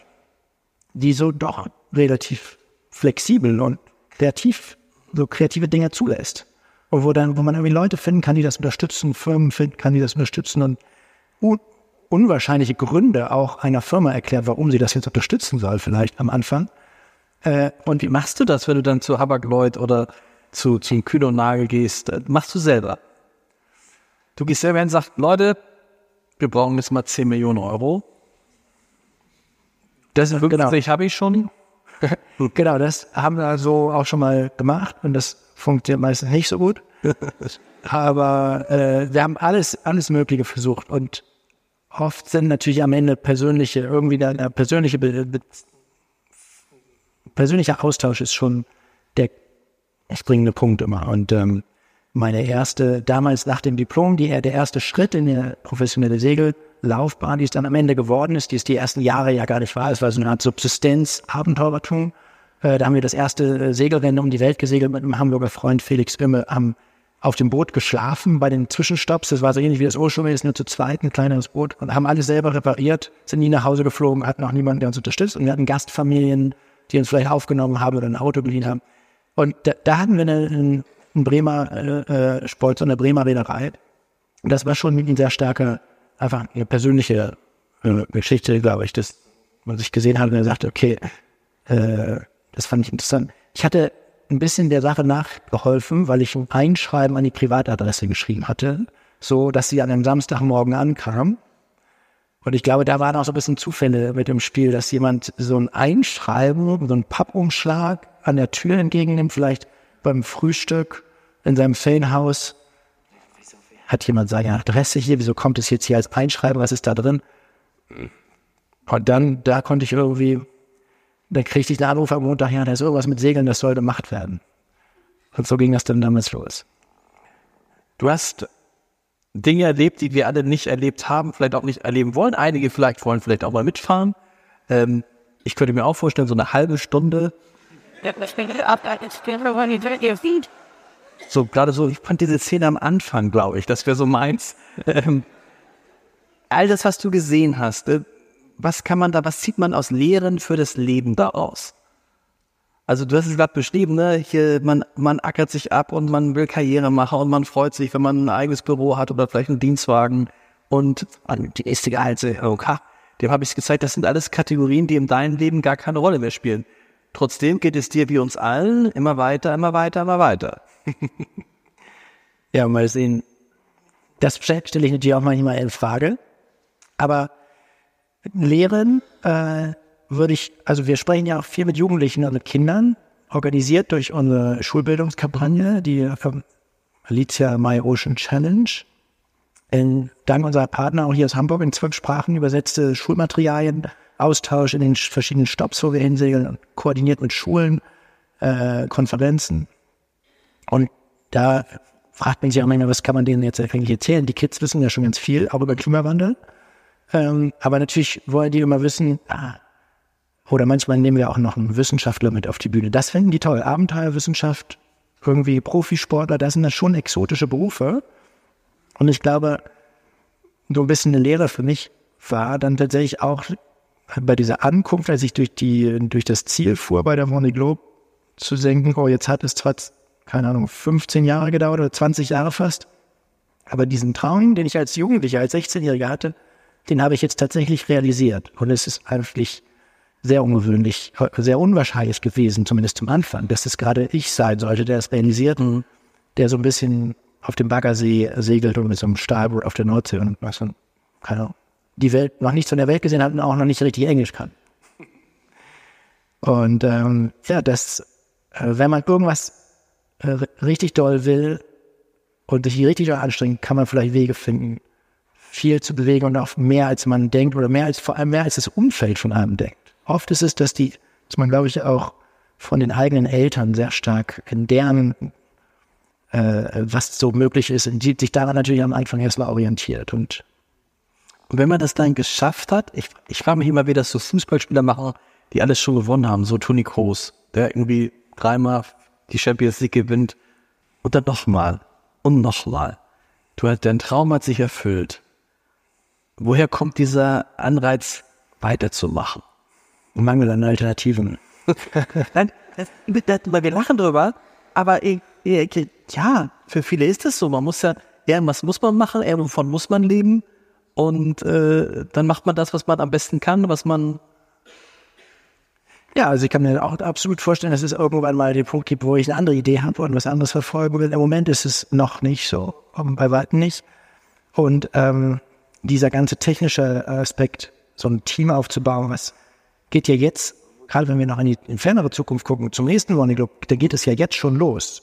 die so doch relativ flexibel und kreativ, so kreative Dinge zulässt. Und wo dann, wo man irgendwie Leute finden kann, die das unterstützen, Firmen finden kann, die das unterstützen und un unwahrscheinliche Gründe auch einer Firma erklärt, warum sie das jetzt unterstützen soll, vielleicht am Anfang. Äh, und wie machst du das, wenn du dann zu Habak Lloyd oder zu, zum Kühne und Nagel gehst? Äh, machst du selber? Du gehst selber hin und sagst, Leute, wir brauchen jetzt mal 10 Millionen Euro. Das ist wirklich, genau. habe ich schon. genau, das haben wir also auch schon mal gemacht und das funktioniert meistens nicht so gut. Aber äh, wir haben alles, alles Mögliche versucht und oft sind natürlich am Ende persönliche, irgendwie der, persönliche, persönlicher Austausch ist schon der springende Punkt immer. Und ähm, meine erste, damals nach dem Diplom, die, der erste Schritt in der professionelle Segellaufbahn, die es dann am Ende geworden ist, die es die ersten Jahre ja gar nicht war. Es war so eine Art Subsistenz, Abenteurertum. Äh, da haben wir das erste äh, Segelrennen um die Welt gesegelt mit einem Hamburger Freund Felix Imme, haben auf dem Boot geschlafen bei den Zwischenstopps. Das war so ähnlich wie das Ocean ist nur zu zweit, ein kleineres Boot und haben alles selber repariert, sind nie nach Hause geflogen, hatten auch niemanden, der uns unterstützt und wir hatten Gastfamilien, die uns vielleicht aufgenommen haben oder ein Auto geliehen haben. Und da, da hatten wir eine, ein Bremer äh, äh Sport, so eine Bremer Reederei. Und das war schon ein sehr starker, einfach eine persönliche äh, Geschichte, glaube ich, dass man sich gesehen hat und er sagte, okay, äh, das fand ich interessant. Ich hatte ein bisschen der Sache nachgeholfen, weil ich ein Einschreiben an die Privatadresse geschrieben hatte, so dass sie an einem Samstagmorgen ankam. Und ich glaube, da waren auch so ein bisschen Zufälle mit dem Spiel, dass jemand so ein Einschreiben, so ein Pappumschlag an der Tür entgegennimmt, vielleicht beim Frühstück in seinem Ferienhaus. Hat jemand seine Adresse hier? Wieso kommt es jetzt hier als Einschreiben? Was ist da drin? Und dann, da konnte ich irgendwie, da kriegte ich einen Anruf am Montag, ja, da ist irgendwas mit Segeln, das soll gemacht werden. Und so ging das dann damals los. Du hast Dinge erlebt, die wir alle nicht erlebt haben, vielleicht auch nicht erleben wollen. Einige vielleicht wollen vielleicht auch mal mitfahren. Ähm, ich könnte mir auch vorstellen, so eine halbe Stunde so gerade so, ich fand diese Szene am Anfang, glaube ich, das wäre so meins. Ähm, all das, was du gesehen hast, äh, was kann man da, was zieht man aus Lehren für das Leben daraus? Also du hast es gerade beschrieben, ne? Hier, man, man ackert sich ab und man will Karriere machen und man freut sich, wenn man ein eigenes Büro hat oder vielleicht einen Dienstwagen und die nächste Gehaltserhöhung. Ha, dem habe ich gezeigt, das sind alles Kategorien, die in deinem Leben gar keine Rolle mehr spielen. Trotzdem geht es dir wie uns allen immer weiter, immer weiter, immer weiter. ja, mal sehen. Das stelle ich natürlich auch manchmal in Frage. Aber Lehren äh, würde ich, also wir sprechen ja auch viel mit Jugendlichen und mit Kindern, organisiert durch unsere Schulbildungskampagne, die Alicia My Ocean Challenge. In, dank unserer Partner auch hier aus Hamburg in zwölf Sprachen übersetzte Schulmaterialien Austausch in den verschiedenen Stops, wo wir hinsegeln, koordiniert mit Schulen, äh, Konferenzen. Und da fragt man sich auch manchmal, was kann man denen jetzt eigentlich erzählen? Die Kids wissen ja schon ganz viel, auch über Klimawandel. Ähm, aber natürlich wollen die immer wissen, ah, oder manchmal nehmen wir auch noch einen Wissenschaftler mit auf die Bühne. Das finden die toll. Abenteuerwissenschaft, irgendwie Profisportler, das sind dann schon exotische Berufe. Und ich glaube, so ein bisschen eine Lehre für mich war dann tatsächlich auch bei dieser Ankunft, als ich durch die, durch das Ziel fuhr, bei der Vendée Globe zu senken, oh, jetzt hat es zwar, keine Ahnung, 15 Jahre gedauert oder 20 Jahre fast, aber diesen Traum, den ich als Jugendlicher, als 16-Jähriger hatte, den habe ich jetzt tatsächlich realisiert. Und es ist eigentlich sehr ungewöhnlich, sehr unwahrscheinlich gewesen, zumindest zum Anfang, dass es gerade ich sein sollte, der es realisiert, mhm. der so ein bisschen auf dem Baggersee segelt und mit so einem Stahlboot auf der Nordsee und was, keine Ahnung, die Welt noch nichts von der Welt gesehen hat und auch noch nicht richtig Englisch kann. Und ähm, ja, das, äh, wenn man irgendwas äh, richtig doll will und sich richtig doll anstrengt, kann man vielleicht Wege finden, viel zu bewegen und auch mehr als man denkt oder mehr als vor allem mehr als das Umfeld von einem denkt. Oft ist es, dass die, dass man glaube ich auch von den eigenen Eltern sehr stark in deren äh, was so möglich ist, und die sich daran natürlich am Anfang erstmal orientiert und und wenn man das dann geschafft hat, ich, ich frage mich immer, wie das so Fußballspieler machen, die alles schon gewonnen haben, so Toni Kroos, der irgendwie dreimal die Champions League gewinnt und dann nochmal und nochmal. Du hast, dein Traum hat sich erfüllt. Woher kommt dieser Anreiz, weiterzumachen? Mangel an Alternativen. Nein, das, das, wir lachen drüber, aber ich, ich, ja, für viele ist das so. Man muss ja, irgendwas muss man machen, irgendwann muss man leben und äh, dann macht man das, was man am besten kann, was man ja, also ich kann mir auch absolut vorstellen, dass es irgendwann mal den Punkt gibt, wo ich eine andere Idee habe und was anderes verfolgen will. Im Moment ist es noch nicht so, bei weitem nicht. Und ähm, dieser ganze technische Aspekt, so ein Team aufzubauen, was geht ja jetzt, gerade wenn wir noch in die in fernere Zukunft gucken, zum nächsten Running Club, da geht es ja jetzt schon los.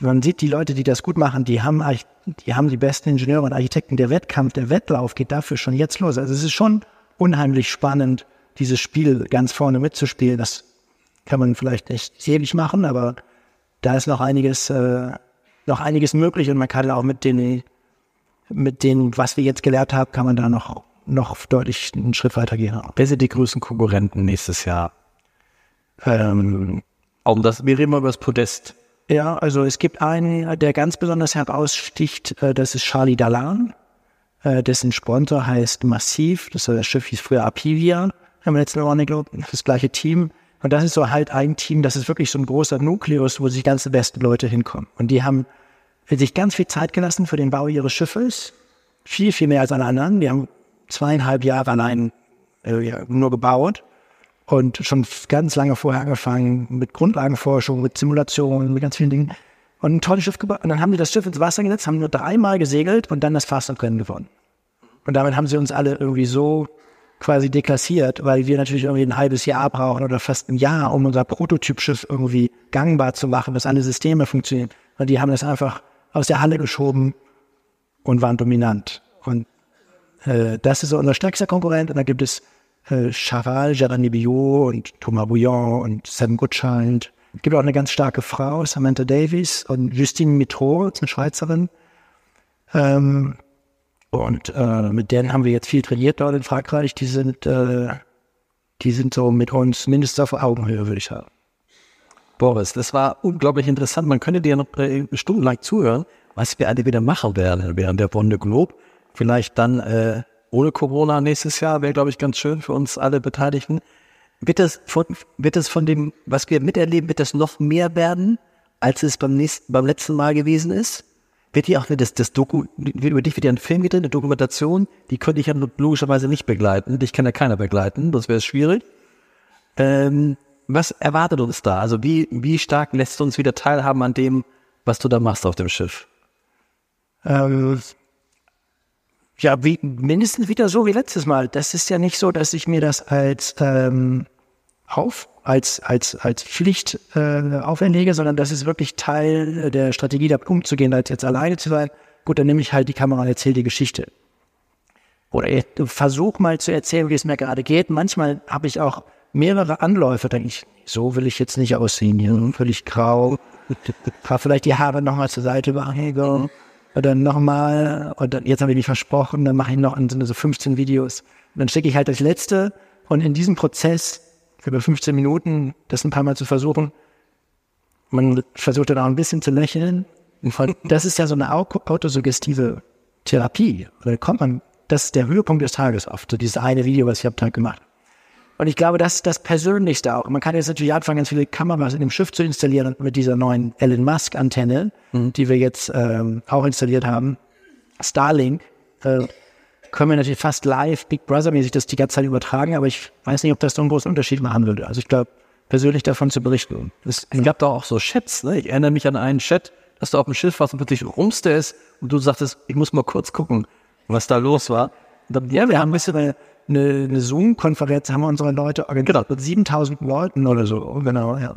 Man sieht die Leute, die das gut machen, die haben, die haben die besten Ingenieure und Architekten. Der Wettkampf, der Wettlauf geht dafür schon jetzt los. Also es ist schon unheimlich spannend, dieses Spiel ganz vorne mitzuspielen. Das kann man vielleicht nicht ewig machen, aber da ist noch einiges, äh, noch einiges möglich und man kann auch mit den, mit dem, was wir jetzt gelernt haben, kann man da noch, noch deutlich einen Schritt weiter gehen. Wer sind die größten Konkurrenten nächstes Jahr? Ähm, um das, wir reden mal über das Podest. Ja, also es gibt einen, der ganz besonders heraussticht, äh, das ist Charlie Dalan, äh, dessen Sponsor heißt Massiv, das, das Schiff hieß früher Apivia im letzten Running Club, das gleiche Team. Und das ist so halt ein Team, das ist wirklich so ein großer Nukleus, wo sich ganze besten Leute hinkommen. Und die haben sich ganz viel Zeit gelassen für den Bau ihres Schiffes. Viel, viel mehr als alle anderen. Die haben zweieinhalb Jahre allein äh, nur gebaut und schon ganz lange vorher angefangen mit Grundlagenforschung, mit Simulationen, mit ganz vielen Dingen. Und ein tolles Schiff gebaut. Und dann haben die das Schiff ins Wasser gesetzt, haben nur dreimal gesegelt und dann das Fastlandrennen gewonnen. Und damit haben sie uns alle irgendwie so quasi deklassiert, weil wir natürlich irgendwie ein halbes Jahr brauchen oder fast ein Jahr, um unser Prototypschiff irgendwie gangbar zu machen, dass alle Systeme funktionieren. Und die haben das einfach aus der Halle geschoben und waren dominant. Und äh, das ist so unser stärkster Konkurrent. Und da gibt es äh, Charal, Jeremy Biot und Thomas Bouillon und Sam Goodchild. Es gibt auch eine ganz starke Frau, Samantha Davies und Justine Mitro, eine Schweizerin. Ähm, und äh, mit denen haben wir jetzt viel trainiert dort in Frankreich. Die sind, äh, die sind so mit uns mindestens auf Augenhöhe, würde ich sagen. Boris, das war unglaublich interessant. Man könnte dir noch äh, stundenlang zuhören, was wir alle wieder machen werden während der Bonde Globe. Vielleicht dann äh, ohne Corona nächstes Jahr wäre, glaube ich, ganz schön für uns alle Beteiligten. Wird das, von, wird das von dem, was wir miterleben, wird das noch mehr werden, als es beim nächsten, beim letzten Mal gewesen ist? wird hier auch das, das Doku, über dich wird ja ein Film gedreht, eine Dokumentation, die könnte ich ja logischerweise nicht begleiten. Dich kann ja keiner begleiten, das wäre schwierig. Ähm, was erwartet uns da? Also wie, wie stark lässt du uns wieder teilhaben an dem, was du da machst auf dem Schiff? Ähm, ja, wie, mindestens wieder so wie letztes Mal. Das ist ja nicht so, dass ich mir das als ähm, auf als, als, als Pflicht äh, auferlege, sondern das ist wirklich Teil der Strategie, damit umzugehen, als jetzt alleine zu sein. Gut, dann nehme ich halt die Kamera und erzähle die Geschichte. Oder ich versuche mal zu erzählen, wie es mir gerade geht. Manchmal habe ich auch mehrere Anläufe, denke ich, so will ich jetzt nicht aussehen, hier völlig grau. Fahr vielleicht die Haare nochmal zur Seite machen, und dann nochmal, und dann, jetzt habe ich mich versprochen, dann mache ich noch so 15 Videos. Und dann schicke ich halt das letzte und in diesem Prozess über 15 Minuten das ein paar Mal zu versuchen. Man versucht dann auch ein bisschen zu lächeln. Und das ist ja so eine autosuggestive Therapie. Da kommt man, das ist der Höhepunkt des Tages oft, so dieses eine Video, was ich am Tag gemacht Und ich glaube, das ist das Persönlichste auch. Man kann jetzt natürlich anfangen, ganz viele Kameras in dem Schiff zu installieren mit dieser neuen Elon Musk Antenne, mhm. die wir jetzt ähm, auch installiert haben. Starlink. Äh, können wir natürlich fast live Big Brother-mäßig das die ganze Zeit übertragen, aber ich weiß nicht, ob das so einen großen Unterschied machen würde. Also ich glaube, persönlich davon zu berichten. Es gab da auch so Chats, ne? Ich erinnere mich an einen Chat, dass du auf dem Schiff warst und plötzlich rumste es und du sagtest, ich muss mal kurz gucken, was da los war. Ja, wir haben ein bisschen eine, eine, Zoom-Konferenz, haben wir unsere Leute organisiert mit 7000 Leuten oder so. Genau, ja.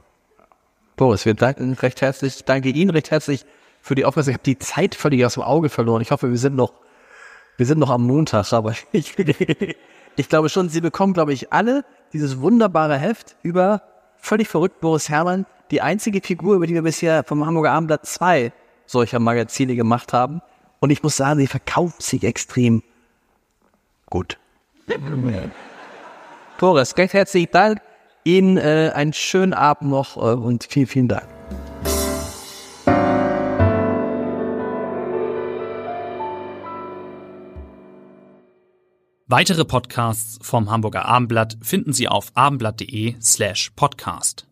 Boris, wir danken recht herzlich, danke Ihnen recht herzlich für die Aufmerksamkeit. Ich habe die Zeit völlig aus dem Auge verloren. Ich hoffe, wir sind noch, wir sind noch am Montag, aber ich, ich glaube schon, Sie bekommen, glaube ich, alle dieses wunderbare Heft über völlig verrückt Boris Herrmann, die einzige Figur, über die wir bisher vom Hamburger Abendblatt zwei solcher Magazine gemacht haben. Und ich muss sagen, sie verkauft sich extrem gut. Boris, recht herzlichen Dank. Ihnen äh, einen schönen Abend noch äh, und vielen, vielen Dank. Weitere Podcasts vom Hamburger Abendblatt finden Sie auf abendblatt.de slash podcast.